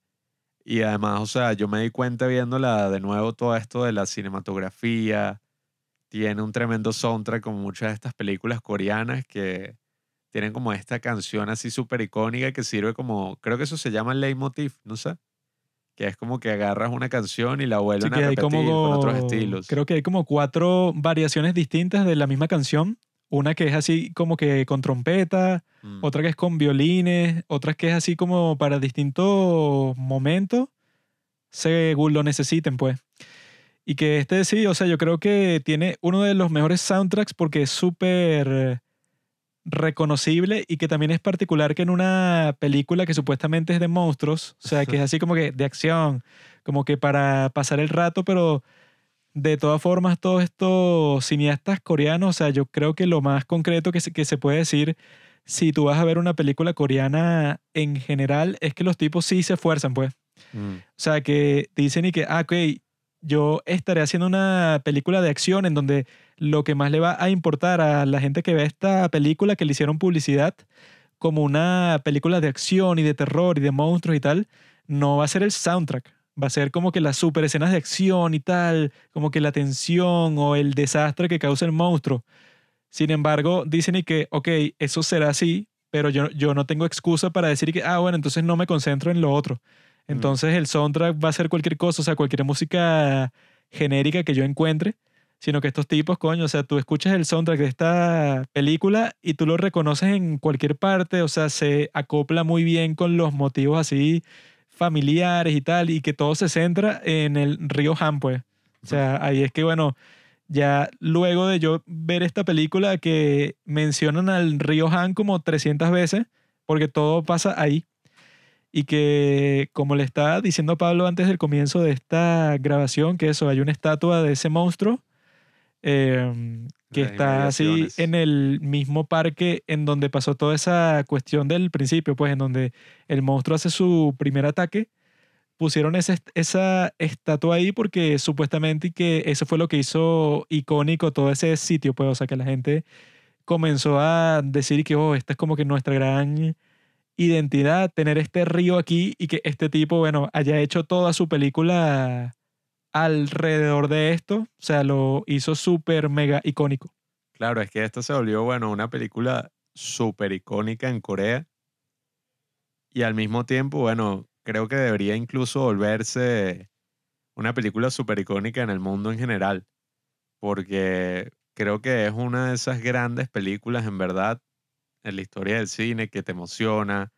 S2: Y además, o sea, yo me di cuenta viéndola de nuevo todo esto de la cinematografía. Tiene un tremendo soundtrack como muchas de estas películas coreanas que tienen como esta canción así súper icónica que sirve como, creo que eso se llama leitmotiv, no sé. Que es como que agarras una canción y la vuelven a repetir con otros estilos.
S1: Creo que hay como cuatro variaciones distintas de la misma canción Una que es así como que con trompeta,
S2: Mm.
S1: otra que es con violines, otra que es así como para distintos momentos, según lo necesiten, pues. Y que este sí, o sea, yo creo que tiene uno de los mejores soundtracks porque es súper reconocible y que también es particular que en una película que supuestamente es de monstruos, o sea, que es así como que de acción, como que para pasar el rato, pero de todas formas todos estos cineastas coreanos, o sea, yo creo que lo más concreto que se, que se puede decir si tú vas a ver una película coreana en general es que los tipos sí se esfuerzan, pues.
S2: Mm.
S1: O sea, que dicen y que, ah, ok, yo estaré haciendo una película de acción en donde lo que más le va a importar a la gente que ve esta película, que le hicieron publicidad, como una película de acción y de terror y de monstruos y tal, no va a ser el soundtrack. Va a ser como que las super escenas de acción y tal, como que la tensión o el desastre que causa el monstruo. Sin embargo, dicen y que, ok, eso será así, pero yo, yo no tengo excusa para decir que, ah, bueno, entonces no me concentro en lo otro. Entonces el soundtrack va a ser cualquier cosa, o sea, cualquier música genérica que yo encuentre, sino que estos tipos, coño, o sea, tú escuchas el soundtrack de esta película y tú lo reconoces en cualquier parte, o sea, se acopla muy bien con los motivos así familiares y tal, y que todo se centra en el río Han, pues. O sea, ahí es que, bueno, ya luego de yo ver esta película que mencionan al río Han como 300 veces, porque todo pasa ahí. Y que, como le estaba diciendo Pablo antes del comienzo de esta grabación, que eso, hay una estatua de ese monstruo eh, que
S2: Las
S1: está así en el mismo parque en donde pasó toda esa cuestión del principio, pues en donde el monstruo hace su primer ataque. Pusieron ese- esa estatua ahí porque supuestamente que eso fue lo que hizo icónico todo ese sitio, pues, o sea, que la gente comenzó a decir que, oh, esta es como que nuestra gran identidad, tener este río aquí y que este tipo, bueno, haya hecho toda su película alrededor de esto, o sea, lo hizo súper mega icónico.
S2: Claro, es que esto se volvió, bueno, una película súper icónica en Corea. Y al mismo tiempo, bueno, creo que debería incluso volverse una película súper icónica en el mundo en general. Porque creo que es una de esas grandes películas, en verdad, en la historia del cine, que te emociona,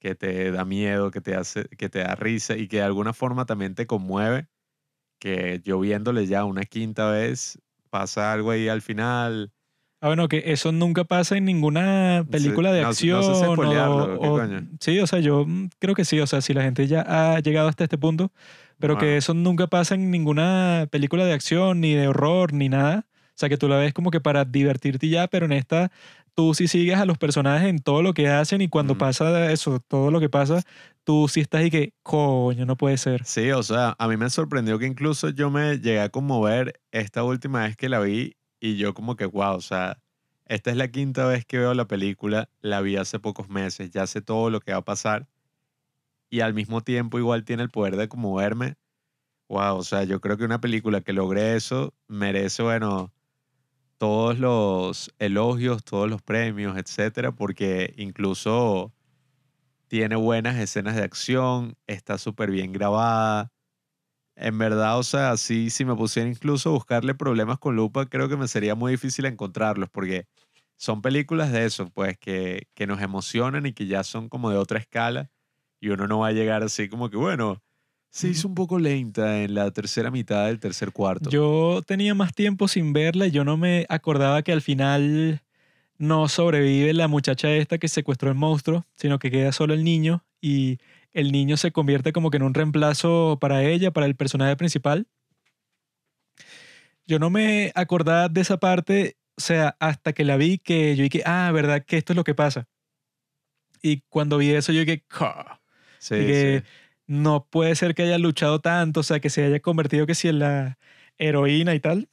S2: que te da miedo, que te hace, que te da risa y que de alguna forma también te conmueve. Que yo viéndole ya una quinta vez, pasa algo ahí al final.
S1: Ah, bueno, que eso nunca pasa en ninguna película de
S2: no- no sé
S1: acción. o-
S2: ¿qué
S1: o-
S2: coño?
S1: sí, o sea, yo mm, creo que sí, o sea, si la gente ya ha llegado hasta este punto, pero que eso nunca pasa en ninguna película de acción, ni de horror, ni nada. O sea, que tú la ves como que para divertirte ya, pero en esta tú sí sigues a los personajes en todo lo que hacen y cuando pasa eso, todo lo que pasa, tú sí estás y que, coño, no puede ser.
S2: Sí, o sea, a mí me sorprendió que incluso yo me llegué a conmover esta última vez que la vi y yo como que, wow, o sea, esta es la quinta vez que veo la película, la vi hace pocos meses, ya sé todo lo que va a pasar y al mismo tiempo igual tiene el poder de conmoverme. Wow, o sea, yo creo que una película que logre eso merece, bueno, todos los elogios, todos los premios, etcétera, porque incluso tiene buenas escenas de acción, está súper bien grabada. En verdad, o sea, sí, si me pusiera incluso a buscarle problemas con lupa, creo que me sería muy difícil encontrarlos, porque son películas de eso, pues, que, que nos emocionan y que ya son como de otra escala, y uno no va a llegar así como que, bueno, se hizo un poco lenta en la tercera mitad del tercer cuarto.
S1: Yo tenía más tiempo sin verla y yo no me acordaba que al final no sobrevive la muchacha esta que secuestró el monstruo, sino que queda solo el niño y el niño se convierte como que en un reemplazo para ella, para el personaje principal. Yo no me acordaba de esa parte, o sea, hasta que la vi que yo dije, ah, verdad que esto es lo que pasa. Y cuando vi eso yo dije,
S2: sí,
S1: que
S2: sí.
S1: No puede ser que haya luchado tanto, o sea, que se haya convertido que si en la heroína y tal.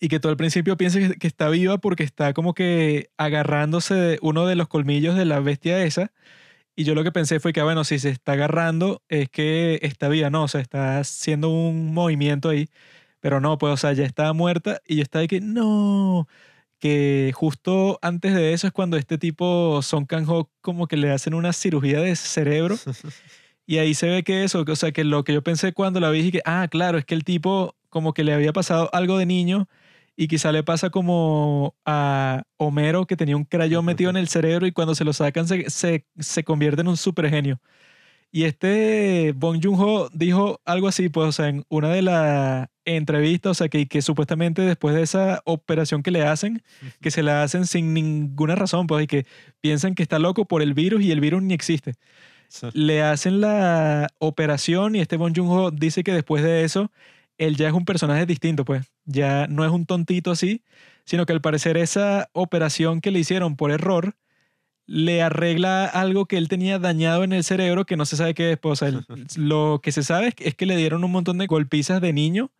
S1: Y que todo al principio piense que, está viva porque está como que agarrándose uno de los colmillos de la bestia esa. Y yo lo que pensé fue que, ah, bueno, si se está agarrando es que está viva, no, o sea, está haciendo un movimiento ahí. Pero no, pues, o sea, ya estaba muerta y yo estaba de que, no, que justo antes de eso es cuando este tipo, Son Kang-ho, como que le hacen una cirugía de cerebro. Y ahí se ve que eso, o sea, que lo que yo pensé cuando la vi y que, ah, claro, es que el tipo como que le había pasado algo de niño y quizá le pasa como a Homero que tenía un crayón metido en el cerebro y cuando se lo sacan se, se, se convierte en un super genio. Y este Bong Joon-ho dijo algo así, pues, o sea, en una de las entrevistas, o sea, que, que supuestamente después de esa operación que le hacen, que se la hacen sin ninguna razón, pues, y que piensan que está loco por el virus y el virus ni existe. Le hacen la operación y este Bong Joon-ho dice que después de eso, él ya es un personaje distinto, pues, ya no es un tontito así, sino que al parecer esa operación que le hicieron por error, le arregla algo que él tenía dañado en el cerebro que no se sabe qué es. Pues, o sea, lo que se sabe es que le dieron un montón de golpizas de niño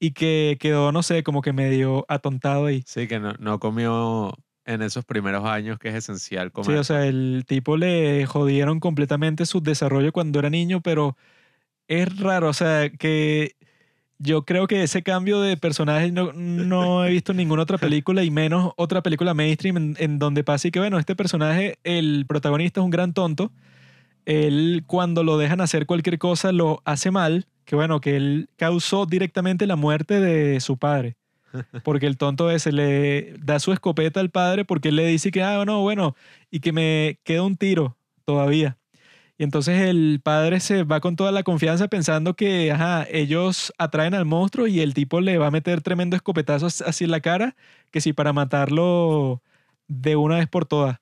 S1: y que quedó, no sé, como que medio atontado ahí.
S2: Sí, que no, no comió en esos primeros años que es esencial comer.
S1: Sí, o sea, el tipo le jodieron completamente su desarrollo cuando era niño, pero es raro, o sea, que yo creo que ese cambio de personaje no, no he visto en ninguna otra película y menos otra película mainstream en, en donde pasa y que, bueno, este personaje, el protagonista es un gran tonto. Él cuando lo dejan hacer cualquier cosa lo hace mal, que bueno, que él causó directamente la muerte de su padre. Porque el tonto ese le da su escopeta al padre porque él le dice que, ah, no, bueno, y que me queda un tiro todavía. Y entonces el padre se va con toda la confianza pensando que ajá, ellos atraen al monstruo y el tipo le va a meter tremendo escopetazo así en la cara, que sí, para matarlo de una vez por todas.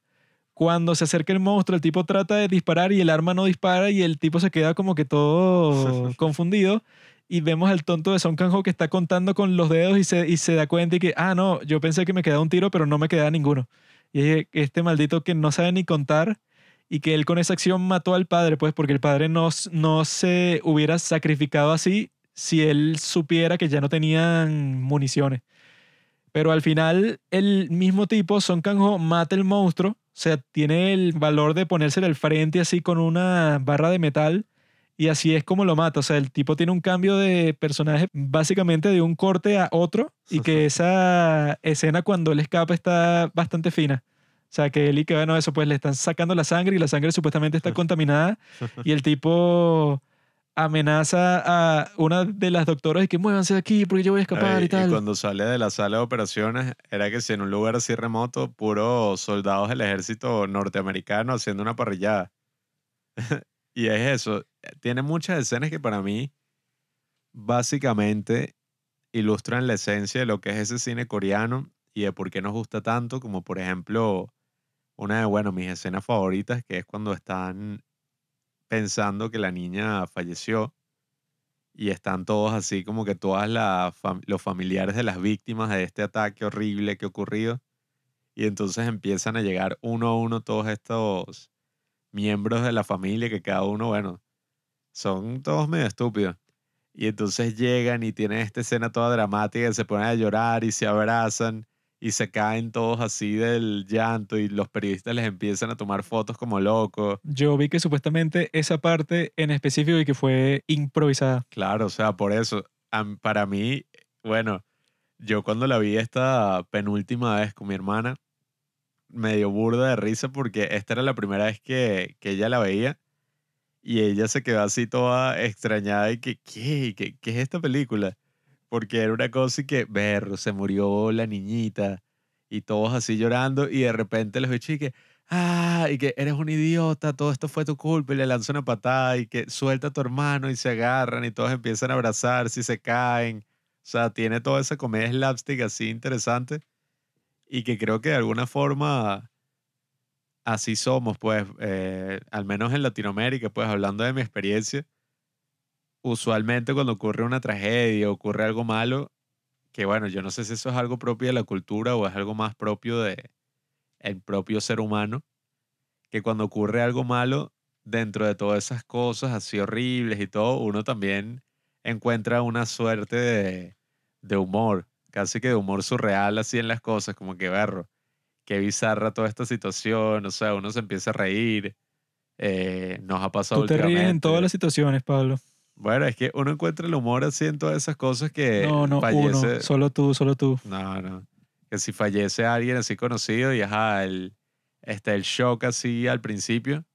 S1: Cuando se acerca el monstruo, el tipo trata de disparar y el arma no dispara y el tipo se queda como que todo confundido. Y vemos al tonto de Son Kang-ho que está contando con los dedos y se, y se da cuenta y que, ah, no, yo pensé que me quedaba un tiro, pero no me quedaba ninguno. Y este maldito que no sabe ni contar y que él con esa acción mató al padre, pues porque el padre no, no se hubiera sacrificado así si él supiera que ya no tenían municiones. Pero al final el mismo tipo, Son Kang-ho, mata el monstruo, o sea, tiene el valor de ponerse al frente así con una barra de metal y así es como lo mata. O sea, el tipo tiene un cambio de personaje básicamente de un corte a otro y que esa escena cuando él escapa está bastante fina. O sea, que él y que, bueno, eso, pues le están sacando la sangre y la sangre supuestamente está contaminada y el tipo amenaza a una de las doctoras y que muévanse de aquí porque yo voy a escapar y tal.
S2: Y cuando sale de la sala de operaciones, era que si en un lugar así remoto, puros soldados del ejército norteamericano haciendo una parrillada. y es eso. Tiene muchas escenas que para mí básicamente ilustran la esencia de lo que es ese cine coreano y de por qué nos gusta tanto, como por ejemplo una de, bueno, mis escenas favoritas, que es cuando están pensando que la niña falleció y están todos así como que todas los familiares de las víctimas de este ataque horrible que ha ocurrido. Y entonces empiezan a llegar uno a uno todos estos miembros de la familia que cada uno, bueno, son todos medio estúpidos. Y entonces llegan y tienen esta escena toda dramática, se ponen a llorar y se abrazan y se caen todos así del llanto y los periodistas les empiezan a tomar fotos como locos.
S1: Yo vi que supuestamente esa parte en específico y que fue improvisada.
S2: Claro, o sea, por eso, para mí, bueno, yo cuando la vi esta penúltima vez con mi hermana, me dio burda de risa porque esta era la primera vez que, que ella la veía y ella se quedó así toda extrañada y que, ¿qué? ¿Qué, qué es esta película? porque era una cosa y que, ver, se murió la niñita y todos así llorando y de repente los bichos y que, ah, y que eres un idiota, todo esto fue tu culpa y le lanza una patada y que suelta a tu hermano y se agarran y todos empiezan a abrazarse y se caen. O sea, tiene toda esa comedia slapstick así interesante y que creo que de alguna forma así somos, pues, eh, al menos en Latinoamérica, pues hablando de mi experiencia, usualmente cuando ocurre una tragedia, ocurre algo malo, que bueno, yo no sé si eso es algo propio de la cultura o es algo más propio de el propio ser humano, que cuando ocurre algo malo, dentro de todas esas cosas así horribles y todo, uno también encuentra una suerte de, de humor, casi que de humor surreal así en las cosas, como que berro, qué bizarra toda esta situación, o sea, uno se empieza a reír, eh, nos ha pasado
S1: Tú te ríes en todas las situaciones, Pablo.
S2: Bueno, es que uno encuentra el humor así en todas esas cosas que
S1: no, no,
S2: fallece.
S1: solo tú, solo tú.
S2: No, no. Que si fallece alguien así conocido y ajá, el, está el shock así al principio,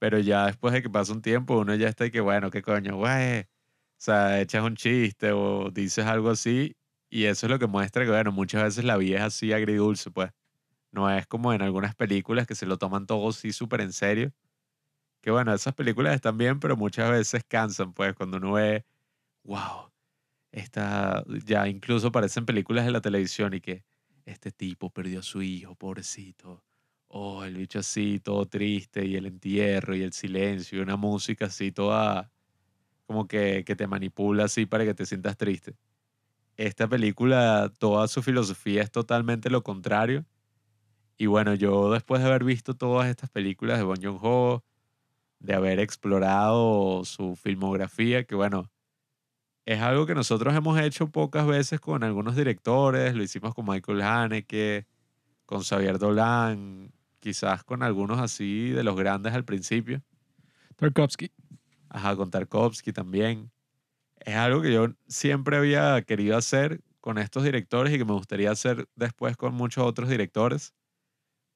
S2: pero ya después de que pasa un tiempo uno ya está y que bueno, qué coño, güey. O sea, echas un chiste o dices algo así y eso es lo que muestra que, bueno, muchas veces la vida es así agridulce, pues. No es como en algunas películas que se lo toman todo así súper en serio. Que bueno, esas películas están bien, pero muchas veces cansan, pues, cuando uno ve, wow, esta, ya incluso parecen películas de la televisión y que este tipo perdió a su hijo, pobrecito. Oh, el bicho así, todo triste, y el entierro, y el silencio, y una música así, toda como que, que te manipula así para que te sientas triste. Esta película, toda su filosofía es totalmente lo contrario. Y bueno, yo después de haber visto todas estas películas de Bong Joon-ho, de haber explorado su filmografía, que bueno, es algo que nosotros hemos hecho pocas veces con algunos directores, lo hicimos con Michael Haneke, con Xavier Dolan, quizás con algunos así de los grandes al principio.
S1: Tarkovsky.
S2: Ajá, con Tarkovsky también. Es algo que yo siempre había querido hacer con estos directores y que me gustaría hacer después con muchos otros directores.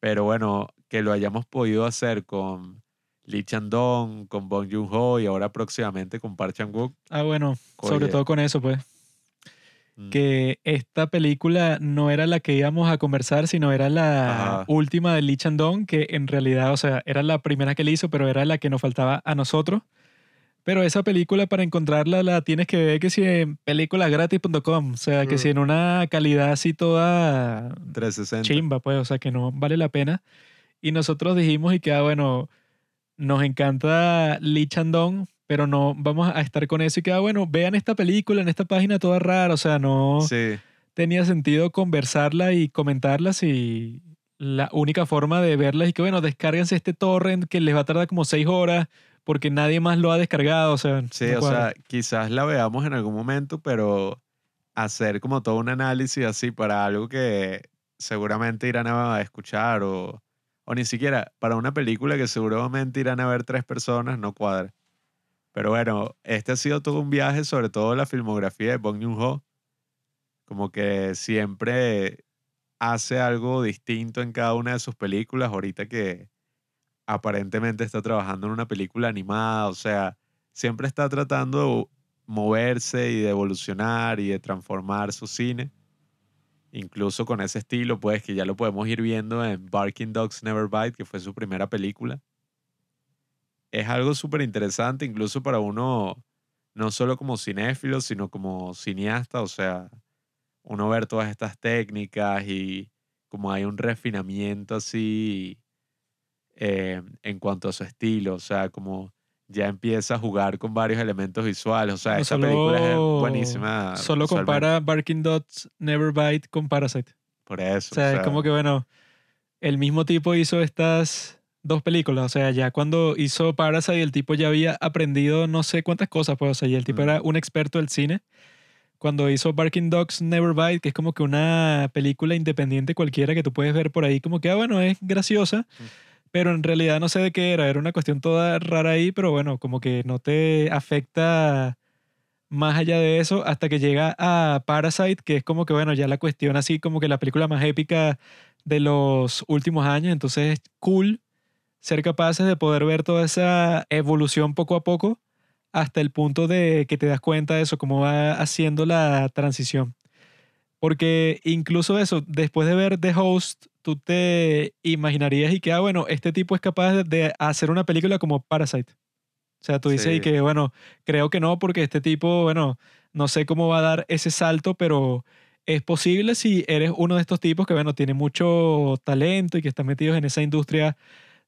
S2: Pero bueno, que lo hayamos podido hacer con Lee Chandong, con Bong Joon-ho y ahora próximamente con Park Chan-wook.
S1: Ah, bueno, sobre todo con eso, pues.
S2: mm,
S1: Que esta película no era la que íbamos a conversar, sino era la
S2: Ajá.
S1: última de Lee Chandong, que en realidad, o sea, era la primera que él hizo, pero era la que nos faltaba a nosotros. Pero esa película, para encontrarla, la tienes que ver que si en películasgratis.com, o sea, que
S2: Mm.
S1: si en una calidad así toda
S2: 360.
S1: chimba, pues, o sea, que no vale la pena. Y nosotros dijimos y que, ah, bueno, nos encanta Lee Chandong, pero no vamos a estar con eso y que, ah, bueno, vean esta película en esta página toda rara, o sea, no
S2: Sí,
S1: tenía sentido conversarla y comentarla si la única forma de verlas y que, bueno, descárguense este torrent que les va a tardar como seis horas porque nadie más lo ha descargado, o sea,
S2: sí,
S1: no
S2: o sea, quizás la veamos en algún momento, pero hacer como todo un análisis así para algo que seguramente irán a escuchar o, o ni siquiera para una película que seguramente irán a ver tres personas, no cuadra. Pero bueno, este ha sido todo un viaje, sobre todo la filmografía de Bong Joon-ho. Como que siempre hace algo distinto en cada una de sus películas. Ahorita que aparentemente está trabajando en una película animada, o sea, siempre está tratando de moverse y de evolucionar y de transformar su cine. Incluso con ese estilo, pues que ya lo podemos ir viendo en Barking Dogs Never Bite, que fue su primera película. Es algo súper interesante, incluso para uno, no solo como cinéfilo, sino como cineasta, o sea, uno ver todas estas técnicas y como hay un refinamiento así eh, en cuanto a su estilo, o sea, como ya empieza a jugar con varios elementos visuales, o sea,
S1: No
S2: esta película es
S1: solo-
S2: buenísima.
S1: Solo compara Barking Dots Never Bite con Parasite.
S2: Por eso.
S1: O sea, es como que, bueno, el mismo tipo hizo estas dos películas. O sea, ya cuando hizo Parasite, el tipo ya había aprendido no sé cuántas cosas, pues, o sea, y el tipo
S2: Mm.
S1: era un experto del cine. Cuando hizo Barking Dogs Never Bite, que es como que una película independiente cualquiera que tú puedes ver por ahí, como que, ah, bueno, es graciosa,
S2: Mm.
S1: Pero en realidad no sé de qué era. Era una cuestión toda rara ahí, pero bueno, como que no te afecta más allá de eso hasta que llega a Parasite, que es como que, bueno, ya la cuestión así como que la película más épica de los últimos años. Entonces es cool ser capaces de poder ver toda esa evolución poco a poco hasta el punto de que te das cuenta de eso, cómo va haciendo la transición. Porque incluso eso, después de ver The Host, tú te imaginarías y que, ah, bueno, este tipo es capaz de- hacer una película como Parasite. O sea, tú dices y que, bueno, creo que no, porque este tipo, bueno, no sé cómo va a dar ese salto, pero es posible si eres uno de estos tipos que, bueno, tiene mucho talento y que está metidos en esa industria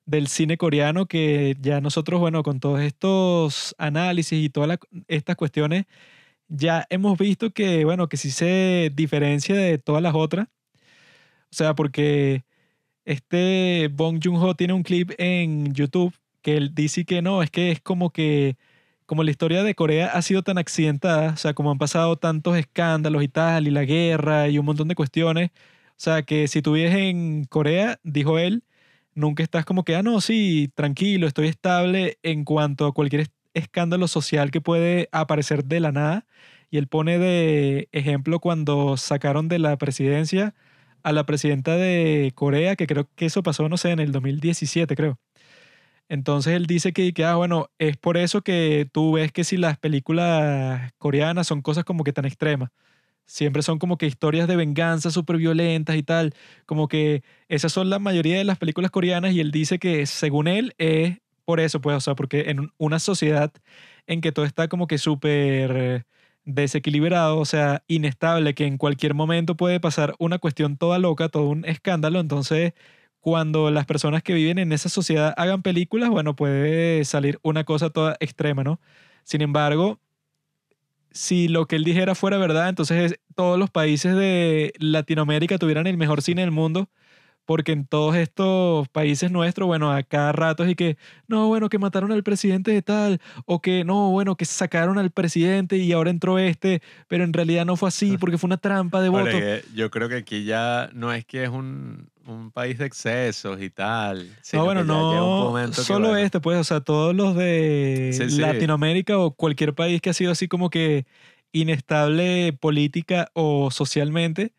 S1: del cine coreano que ya nosotros, bueno, con todos estos análisis y todas la- estas cuestiones, ya hemos visto que, bueno, que sí se diferencia de todas las otras. O sea, porque este Bong Joon-ho tiene un clip en YouTube que él dice que no, es que es como que, como la historia de Corea ha sido tan accidentada, o sea, como han pasado tantos escándalos y tal, y la guerra y un montón de cuestiones, o sea, que si tú vives en Corea, dijo él, nunca estás como que, ah, no, sí, tranquilo, estoy estable en cuanto a cualquier es- escándalo social que puede aparecer de la nada. Y él pone de ejemplo cuando sacaron de la presidencia a la presidenta de Corea, que creo que eso pasó, no sé, en el 2017, creo. Entonces él dice que, que, ah, bueno, es por eso que tú ves que si las películas coreanas son cosas como que tan extremas. Siempre son como que historias de venganza súper violentas y tal. Como que esas son la mayoría de las películas coreanas y él dice que según él es por eso, pues, o sea, porque en una sociedad en que todo está como que súper desequilibrado, o sea, inestable, que en cualquier momento puede pasar una cuestión toda loca, todo un escándalo, entonces cuando las personas que viven en esa sociedad hagan películas, bueno, puede salir una cosa toda extrema, ¿no? Sin embargo, si lo que él dijera fuera verdad, entonces todos los países de Latinoamérica tuvieran el mejor cine del mundo, porque en todos estos países nuestros, bueno, a cada rato es y que, no, bueno, que mataron al presidente de tal, o que, no, bueno, que sacaron al presidente y ahora entró este, pero en realidad no fue así porque fue una trampa de voto.
S2: yo creo que aquí ya no es que es un, un país de excesos y tal.
S1: No, bueno, no solo este, pues, o sea, todos los de Latinoamérica o cualquier país que ha sido así como que inestable política o socialmente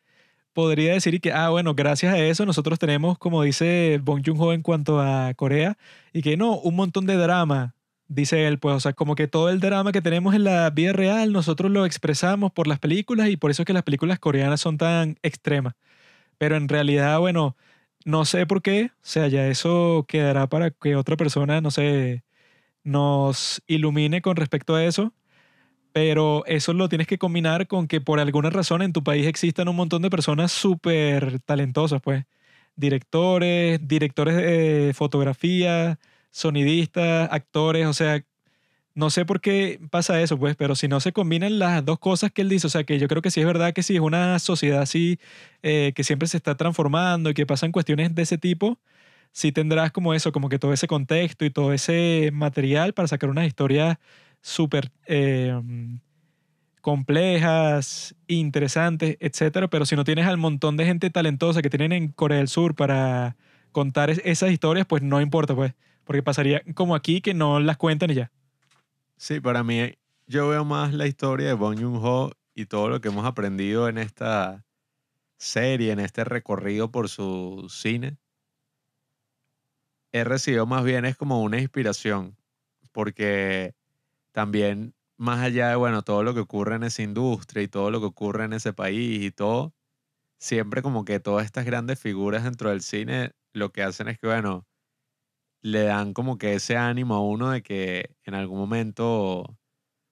S1: podría decir que, ah, bueno, gracias a eso nosotros tenemos, como dice Bong Joon-ho en cuanto a Corea, y que no, un montón de drama, dice él, pues, o sea, como que todo el drama que tenemos en la vida real, nosotros lo expresamos por las películas y por eso es que las películas coreanas son tan extremas. Pero en realidad, bueno, no sé por qué, o sea, ya eso quedará para que otra persona, no sé, nos ilumine con respecto a eso pero eso lo tienes que combinar con que por alguna razón en tu país existan un montón de personas súper talentosas, pues. Directores, directores de fotografía, sonidistas, actores, o sea, no sé por qué pasa eso, pues, pero si no se combinan las dos cosas que él dice, o sea, que yo creo que sí es verdad que si es una sociedad así, eh, que siempre se está transformando y que pasan cuestiones de ese tipo, sí tendrás como eso, como que todo ese contexto y todo ese material para sacar unas historias súper eh, complejas, interesantes, etcétera, pero si no tienes al montón de gente talentosa que tienen en Corea del Sur para contar esas historias, pues no importa, pues, porque pasaría como aquí que no las cuentan y ya.
S2: Sí, para mí yo veo más la historia de Bong Joon-ho y todo lo que hemos aprendido en esta serie, en este recorrido por su cine. He recibido más bien es como una inspiración, porque también más allá de, bueno, todo lo que ocurre en esa industria y todo lo que ocurre en ese país y todo, siempre como que todas estas grandes figuras dentro del cine lo que hacen es que, bueno, le dan como que ese ánimo a uno de que en algún momento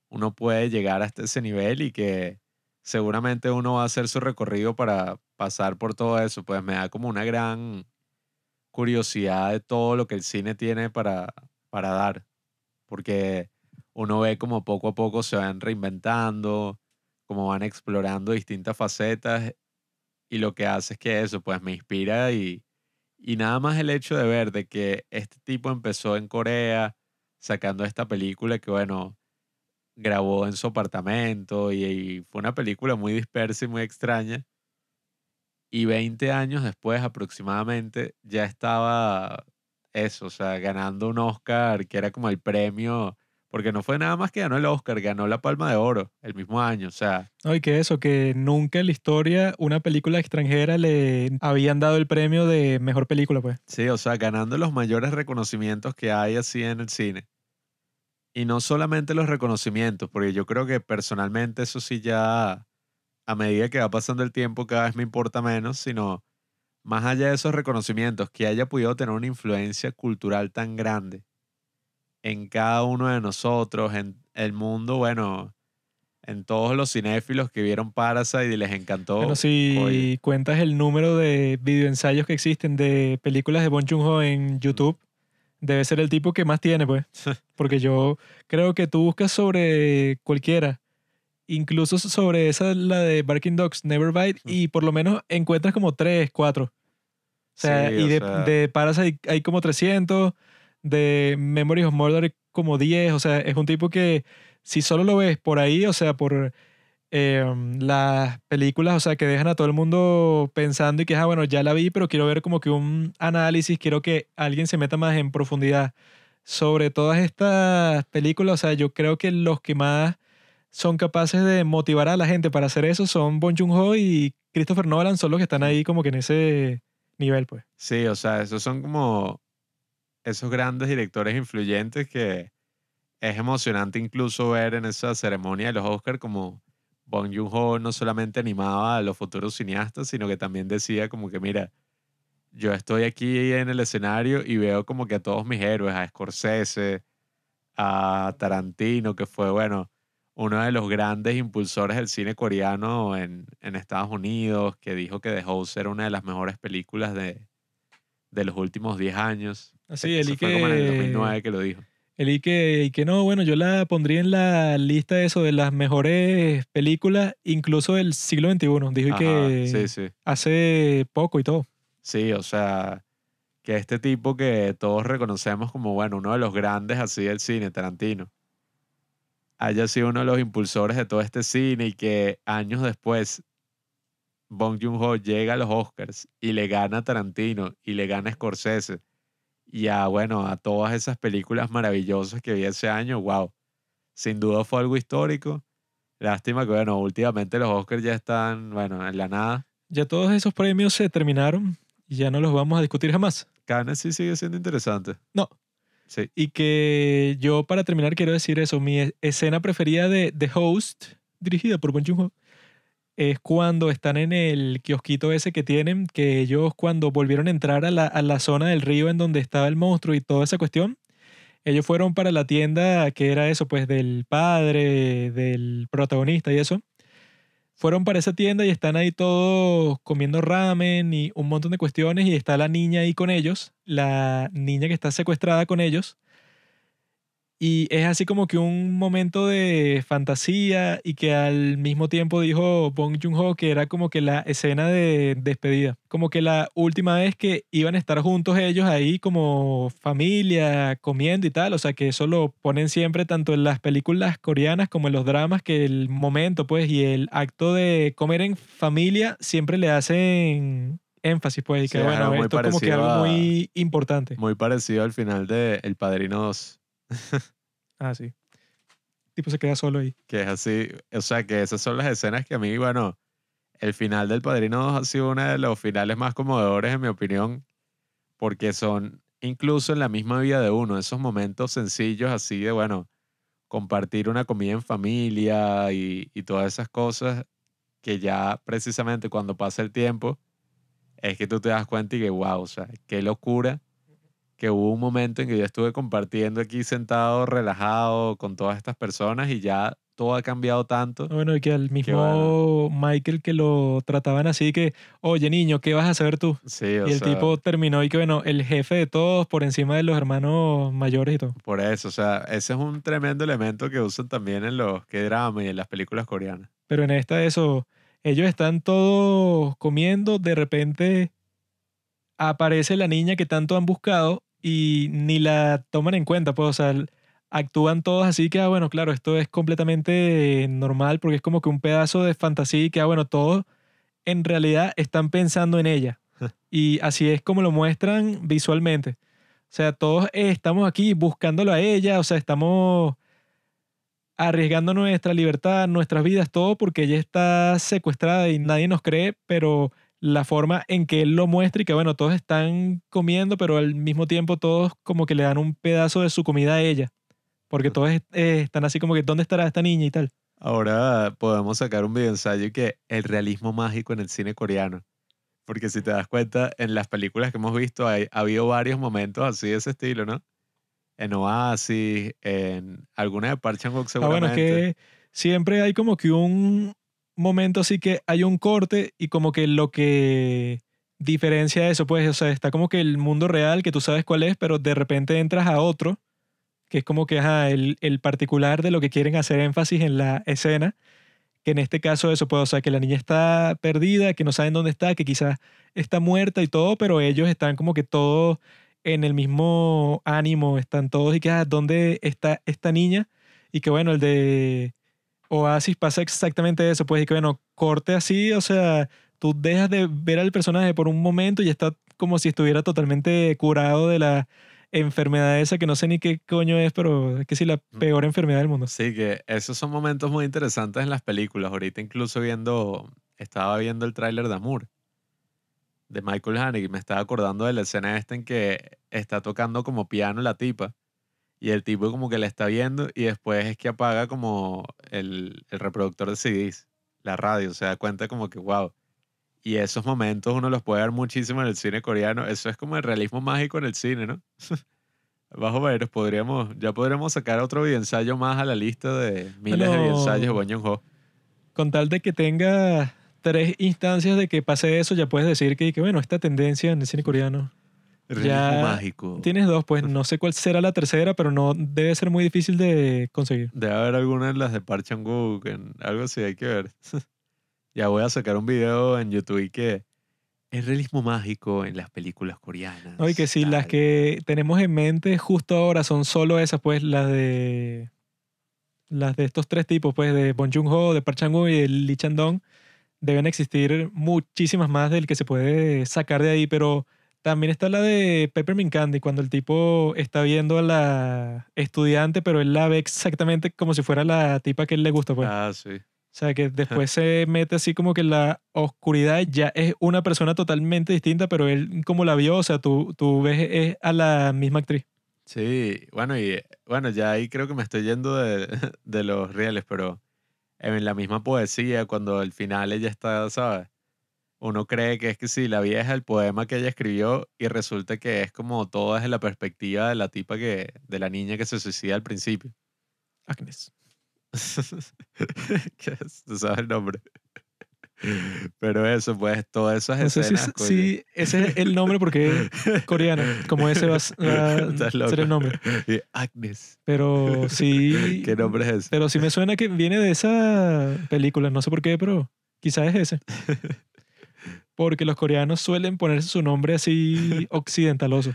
S2: uno puede llegar hasta ese nivel y que seguramente uno va a hacer su recorrido para pasar por todo eso. Pues me da como una gran curiosidad de todo lo que el cine tiene para, para dar. Porque uno ve como poco a poco se van reinventando, como van explorando distintas facetas y lo que hace es que eso pues me inspira y, y nada más el hecho de ver de que este tipo empezó en Corea sacando esta película que bueno, grabó en su apartamento y, y fue una película muy dispersa y muy extraña. Y 20 años después aproximadamente ya estaba eso, o sea, ganando un Oscar que era como el premio porque no fue nada más que ganó el Oscar, ganó la Palma de Oro el mismo año, o sea.
S1: No, y que eso, que nunca en la historia una película extranjera le habían dado el premio de mejor película, pues.
S2: Sí, o sea, ganando los mayores reconocimientos que hay así en el cine. Y no solamente los reconocimientos, porque yo creo que personalmente eso sí ya, a medida que va pasando el tiempo, cada vez me importa menos, sino más allá de esos reconocimientos, que haya podido tener una influencia cultural tan grande en cada uno de nosotros, en el mundo, bueno, en todos los cinéfilos que vieron Parasite y les encantó.
S1: Pero si cuentas el número de videoensayos que existen de películas de Bon Joon-ho en YouTube, debe ser el tipo que más tiene, pues. Porque yo creo que tú buscas sobre cualquiera, incluso sobre esa, la de Barking Dogs, Never Bite, y por lo menos encuentras como tres, cuatro. O sea, y de, de Parasite hay como 300 de Memories of Murder como 10, o sea, es un tipo que si solo lo ves por ahí, o sea, por em, las películas, o sea, que dejan a todo el mundo pensando y que, ah, bueno, ya la vi, pero quiero ver como que un análisis, quiero que alguien se meta más en profundidad sobre todas estas películas, o sea, yo creo que los que más son capaces de motivar a la gente para hacer eso son Bon Joon-ho y Christopher Nolan, son los que están ahí como que en ese nivel, pues.
S2: Sí, o sea, esos son como esos grandes directores influyentes que es emocionante incluso ver en esa ceremonia de los Oscars como Bong Joon-ho no solamente animaba a los futuros cineastas, sino que también decía como que, mira, yo estoy aquí en el escenario y veo como que a todos mis héroes, a Scorsese, a Tarantino, que fue, bueno, uno de los grandes impulsores del cine coreano en, en Estados Unidos, que dijo que The Host era una de las mejores películas de, de los últimos 10 años.
S1: Así,
S2: Eso
S1: el
S2: fue como en el
S1: que-
S2: 2009 que lo dijo.
S1: El que no, bueno, yo la pondría en la lista de eso de las mejores películas, incluso del siglo XXI. Dijo
S2: Ajá,
S1: que
S2: sí, sí.
S1: hace poco y todo.
S2: Sí, o sea, que este tipo que todos reconocemos como, bueno, uno de los grandes así del cine, Tarantino, haya sido uno de los impulsores de todo este cine y que años después Bong Joon-ho llega a los Oscars y le gana a Tarantino y le gana a Scorsese y a, bueno, a todas esas películas maravillosas que vi ese año, wow, sin duda fue algo histórico. Lástima que, bueno, últimamente los Oscars ya están, bueno, en la nada.
S1: Ya todos esos premios se terminaron y ya no los vamos a discutir jamás.
S2: Cannes sí sigue siendo interesante.
S1: No.
S2: Sí.
S1: Y que yo, para terminar, quiero decir eso. Mi escena preferida de The Host, dirigida por Bong Joon-ho, es cuando están en el kiosquito ese que tienen, que ellos cuando volvieron a entrar a la, a la zona del río en donde estaba el monstruo y toda esa cuestión, ellos fueron para la tienda que era eso, pues del padre, del protagonista y eso. Fueron para esa tienda y están ahí todos comiendo ramen y un montón de cuestiones y está la niña ahí con ellos, la niña que está secuestrada con ellos. Y es así como que un momento de fantasía y que al mismo tiempo dijo Bong Joon-ho que era como que la escena de despedida. Como que la última vez que iban a estar juntos ellos ahí como familia, comiendo y tal. O sea que eso lo ponen siempre tanto en las películas coreanas como en los dramas que el momento pues y el acto de comer en familia siempre le hacen énfasis pues y
S2: Sí,
S1: que
S2: es
S1: bueno, esto es como que algo muy importante.
S2: Muy parecido al final de El Padrino 2,
S1: Ah, sí. Tipo se queda solo ahí.
S2: que es así, o sea, que esas son las escenas que a mí, bueno, el final del Padrino 2 ha sido uno de los finales más conmovedores, en mi opinión, porque son incluso en la misma vida de uno, esos momentos sencillos así de, bueno, compartir una comida en familia y, y todas esas cosas que ya precisamente cuando pasa el tiempo es que tú te das cuenta y que, wow, o sea, qué locura que hubo un momento en que yo estuve compartiendo aquí sentado, relajado con todas estas personas y ya todo ha cambiado tanto.
S1: Bueno, y que al mismo Michael que lo trataban así que, oye niño, ¿qué vas a hacer tú?
S2: Sí,
S1: Y
S2: o
S1: el
S2: sea,
S1: tipo terminó y que, bueno, el jefe de todos por encima de los hermanos mayores y todo.
S2: por eso, o sea, ese es un tremendo elemento que usan también en los que drama y en las películas coreanas.
S1: Pero en esta eso, ellos están todos comiendo, de repente aparece la niña que tanto han buscado y ni la toman en cuenta, pues, o sea, actúan todos así que, ah, bueno, claro, esto es completamente normal porque es como que un pedazo de fantasía y que, ah, bueno, todos en realidad están pensando en ella. Y así es como lo muestran visualmente. O sea, todos eh, estamos aquí buscándolo a ella, o sea, estamos arriesgando nuestra libertad, nuestras vidas, todo porque ella está secuestrada y nadie nos cree, pero la forma en que él lo muestra y que bueno, todos están comiendo, pero al mismo tiempo todos como que le dan un pedazo de su comida a ella, porque todos eh, están así como que, ¿dónde estará esta niña y tal?
S2: Ahora podemos sacar un video ensayo que el realismo mágico en el cine coreano. Porque si te das cuenta, en las películas que hemos visto hay, ha habido varios momentos así de ese estilo, ¿no? En Oasis, en alguna de Park Chan-wook
S1: Ah, bueno, es que siempre hay como que un momento así que hay un corte y como que lo que diferencia eso, pues, o sea, está como que el mundo real, que tú sabes cuál es, pero de repente entras a otro, que es como que ajá, el, el particular de lo que quieren hacer énfasis en la escena, que en este caso eso, pues, o sea, que la niña está perdida, que no saben dónde está, que quizás está muerta y todo, pero ellos están como que todos en el mismo ánimo, están todos y que, ah, ¿dónde está esta niña? Y que bueno, el de Oasis pasa exactamente eso, pues, y que bueno, corte así, o sea, tú dejas de ver al personaje por un momento y está como si estuviera totalmente curado de la enfermedad esa que no sé ni qué coño es, pero es que sí, la peor enfermedad del mundo.
S2: Sí, que esos son momentos muy interesantes en las películas. Ahorita incluso viendo, estaba viendo el tráiler de Amour de Michael Haneke y me estaba acordando de la escena esta en que está tocando como piano la tipa y el tipo como que la está viendo y después es que apaga como el, el reproductor de CDs la radio, se da cuenta como que, wow. Y esos momentos uno los puede ver muchísimo en el cine coreano. Eso es como el realismo mágico en el cine, ¿no? Bajo ver, podríamos, ya podremos sacar otro ensayo más a la lista de miles de
S1: Bueno.
S2: ensayos de Bong.
S1: Con tal de que tenga tres instancias de que pase eso, ya puedes decir que, que bueno, esta tendencia en el cine coreano.
S2: Realismo
S1: Ya
S2: mágico.
S1: Tienes dos, pues no sé cuál será la tercera, pero no debe ser muy difícil de conseguir.
S2: Debe haber alguna en las de en algo así hay que ver. ya voy a sacar un video en YouTube y que el realismo mágico en las películas coreanas.
S1: No, y que las
S2: tal.
S1: que tenemos en mente justo ahora son solo esas, pues las de las de estos tres tipos, pues de Bong Joon-ho, de Park Chan-wook y de Lee Chan-dong, deben existir muchísimas más del que se puede sacar de ahí, pero también está la de Peppermint Candy, cuando el tipo está viendo a la estudiante, pero él la ve exactamente como si fuera la tipa que él le gusta, pues.
S2: Ah, sí.
S1: O sea, que después se mete así como que en la oscuridad ya es una persona totalmente distinta, pero él como la vio, o sea, tú, tú ves es a la misma actriz.
S2: Sí, bueno, y bueno, ya ahí creo que me estoy yendo de, de los reales, pero en la misma poesía, cuando al final ella está, ¿sabes? Uno cree que es que sí, la vieja, el poema que ella escribió, y resulta que es como todo desde la perspectiva de la tipa que, de la niña que se suicida al principio.
S1: Agnes.
S2: ¿Qué es? ¿Tú sabes el nombre? Pero eso, pues, todas esas
S1: No sé
S2: escenas.
S1: si ese es el nombre porque es coreano, como ese va, a ser el nombre.
S2: Y Agnes.
S1: Pero sí,
S2: ¿Qué nombre es ese?
S1: pero sí me suena que viene de esa película, no sé por qué, pero quizás es ese. Porque los coreanos suelen ponerse su nombre así occidentaloso.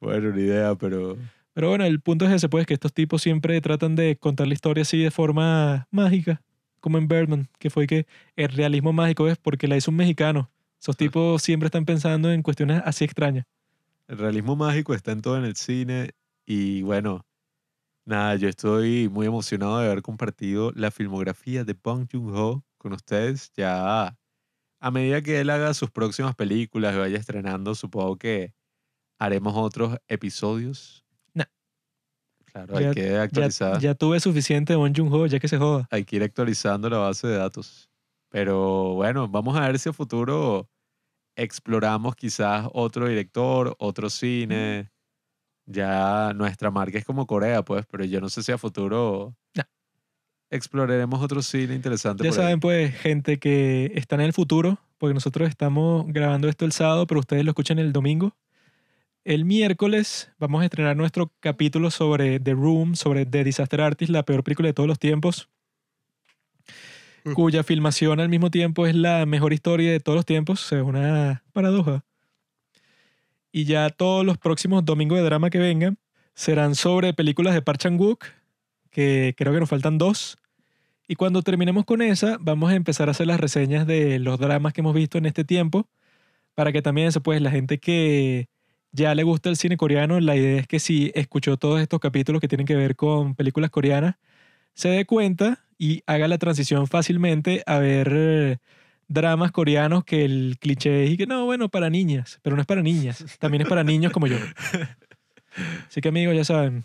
S2: Bueno, una idea, pero.
S1: Pero bueno, el punto es ese, pues, que estos tipos siempre tratan de contar la historia así de forma mágica, como en Birdman, que fue que el realismo mágico es porque la hizo un mexicano. Esos
S2: Sí.
S1: tipos siempre están pensando en cuestiones así extrañas.
S2: El realismo mágico está en todo en el cine y bueno, nada, yo estoy muy emocionado de haber compartido la filmografía de Bong Joon-ho con ustedes. Ya a medida que él haga sus próximas películas y vaya estrenando, supongo que haremos otros episodios.
S1: No.
S2: Claro,
S1: Ya-
S2: hay que actualizar,
S1: ya tuve suficiente de Bong Joon-ho, ya que se joda.
S2: hay que ir actualizando la base de datos. Pero bueno, vamos a ver si a futuro exploramos quizás otro director, otro cine. Ya nuestra marca es como Corea, pues, pero yo no sé si a futuro
S1: No.
S2: Exploraremos otro cine interesante.
S1: Ya
S2: por ahí.
S1: saben, pues, gente que está en el futuro, porque nosotros estamos grabando esto el sábado, pero ustedes lo escuchan el domingo. El miércoles vamos a estrenar nuestro capítulo sobre The Room, sobre The Disaster Artist, la peor película de todos los tiempos,
S2: Mm.
S1: cuya filmación al mismo tiempo es la mejor historia de todos los tiempos. O sea, es una paradoja. Y ya todos los próximos domingos de drama que vengan serán sobre películas de Park Chan-wook, que creo que nos faltan dos. Y cuando terminemos con esa, vamos a empezar a hacer las reseñas de los dramas que hemos visto en este tiempo, para que también pues, la gente que ya le gusta el cine coreano, la idea es que si escuchó todos estos capítulos que tienen que ver con películas coreanas, se dé cuenta y haga la transición fácilmente a ver eh, dramas coreanos que el cliché es y que no, bueno, para niñas, pero no es para niñas, también es para niños como yo. Así que amigos, ya saben,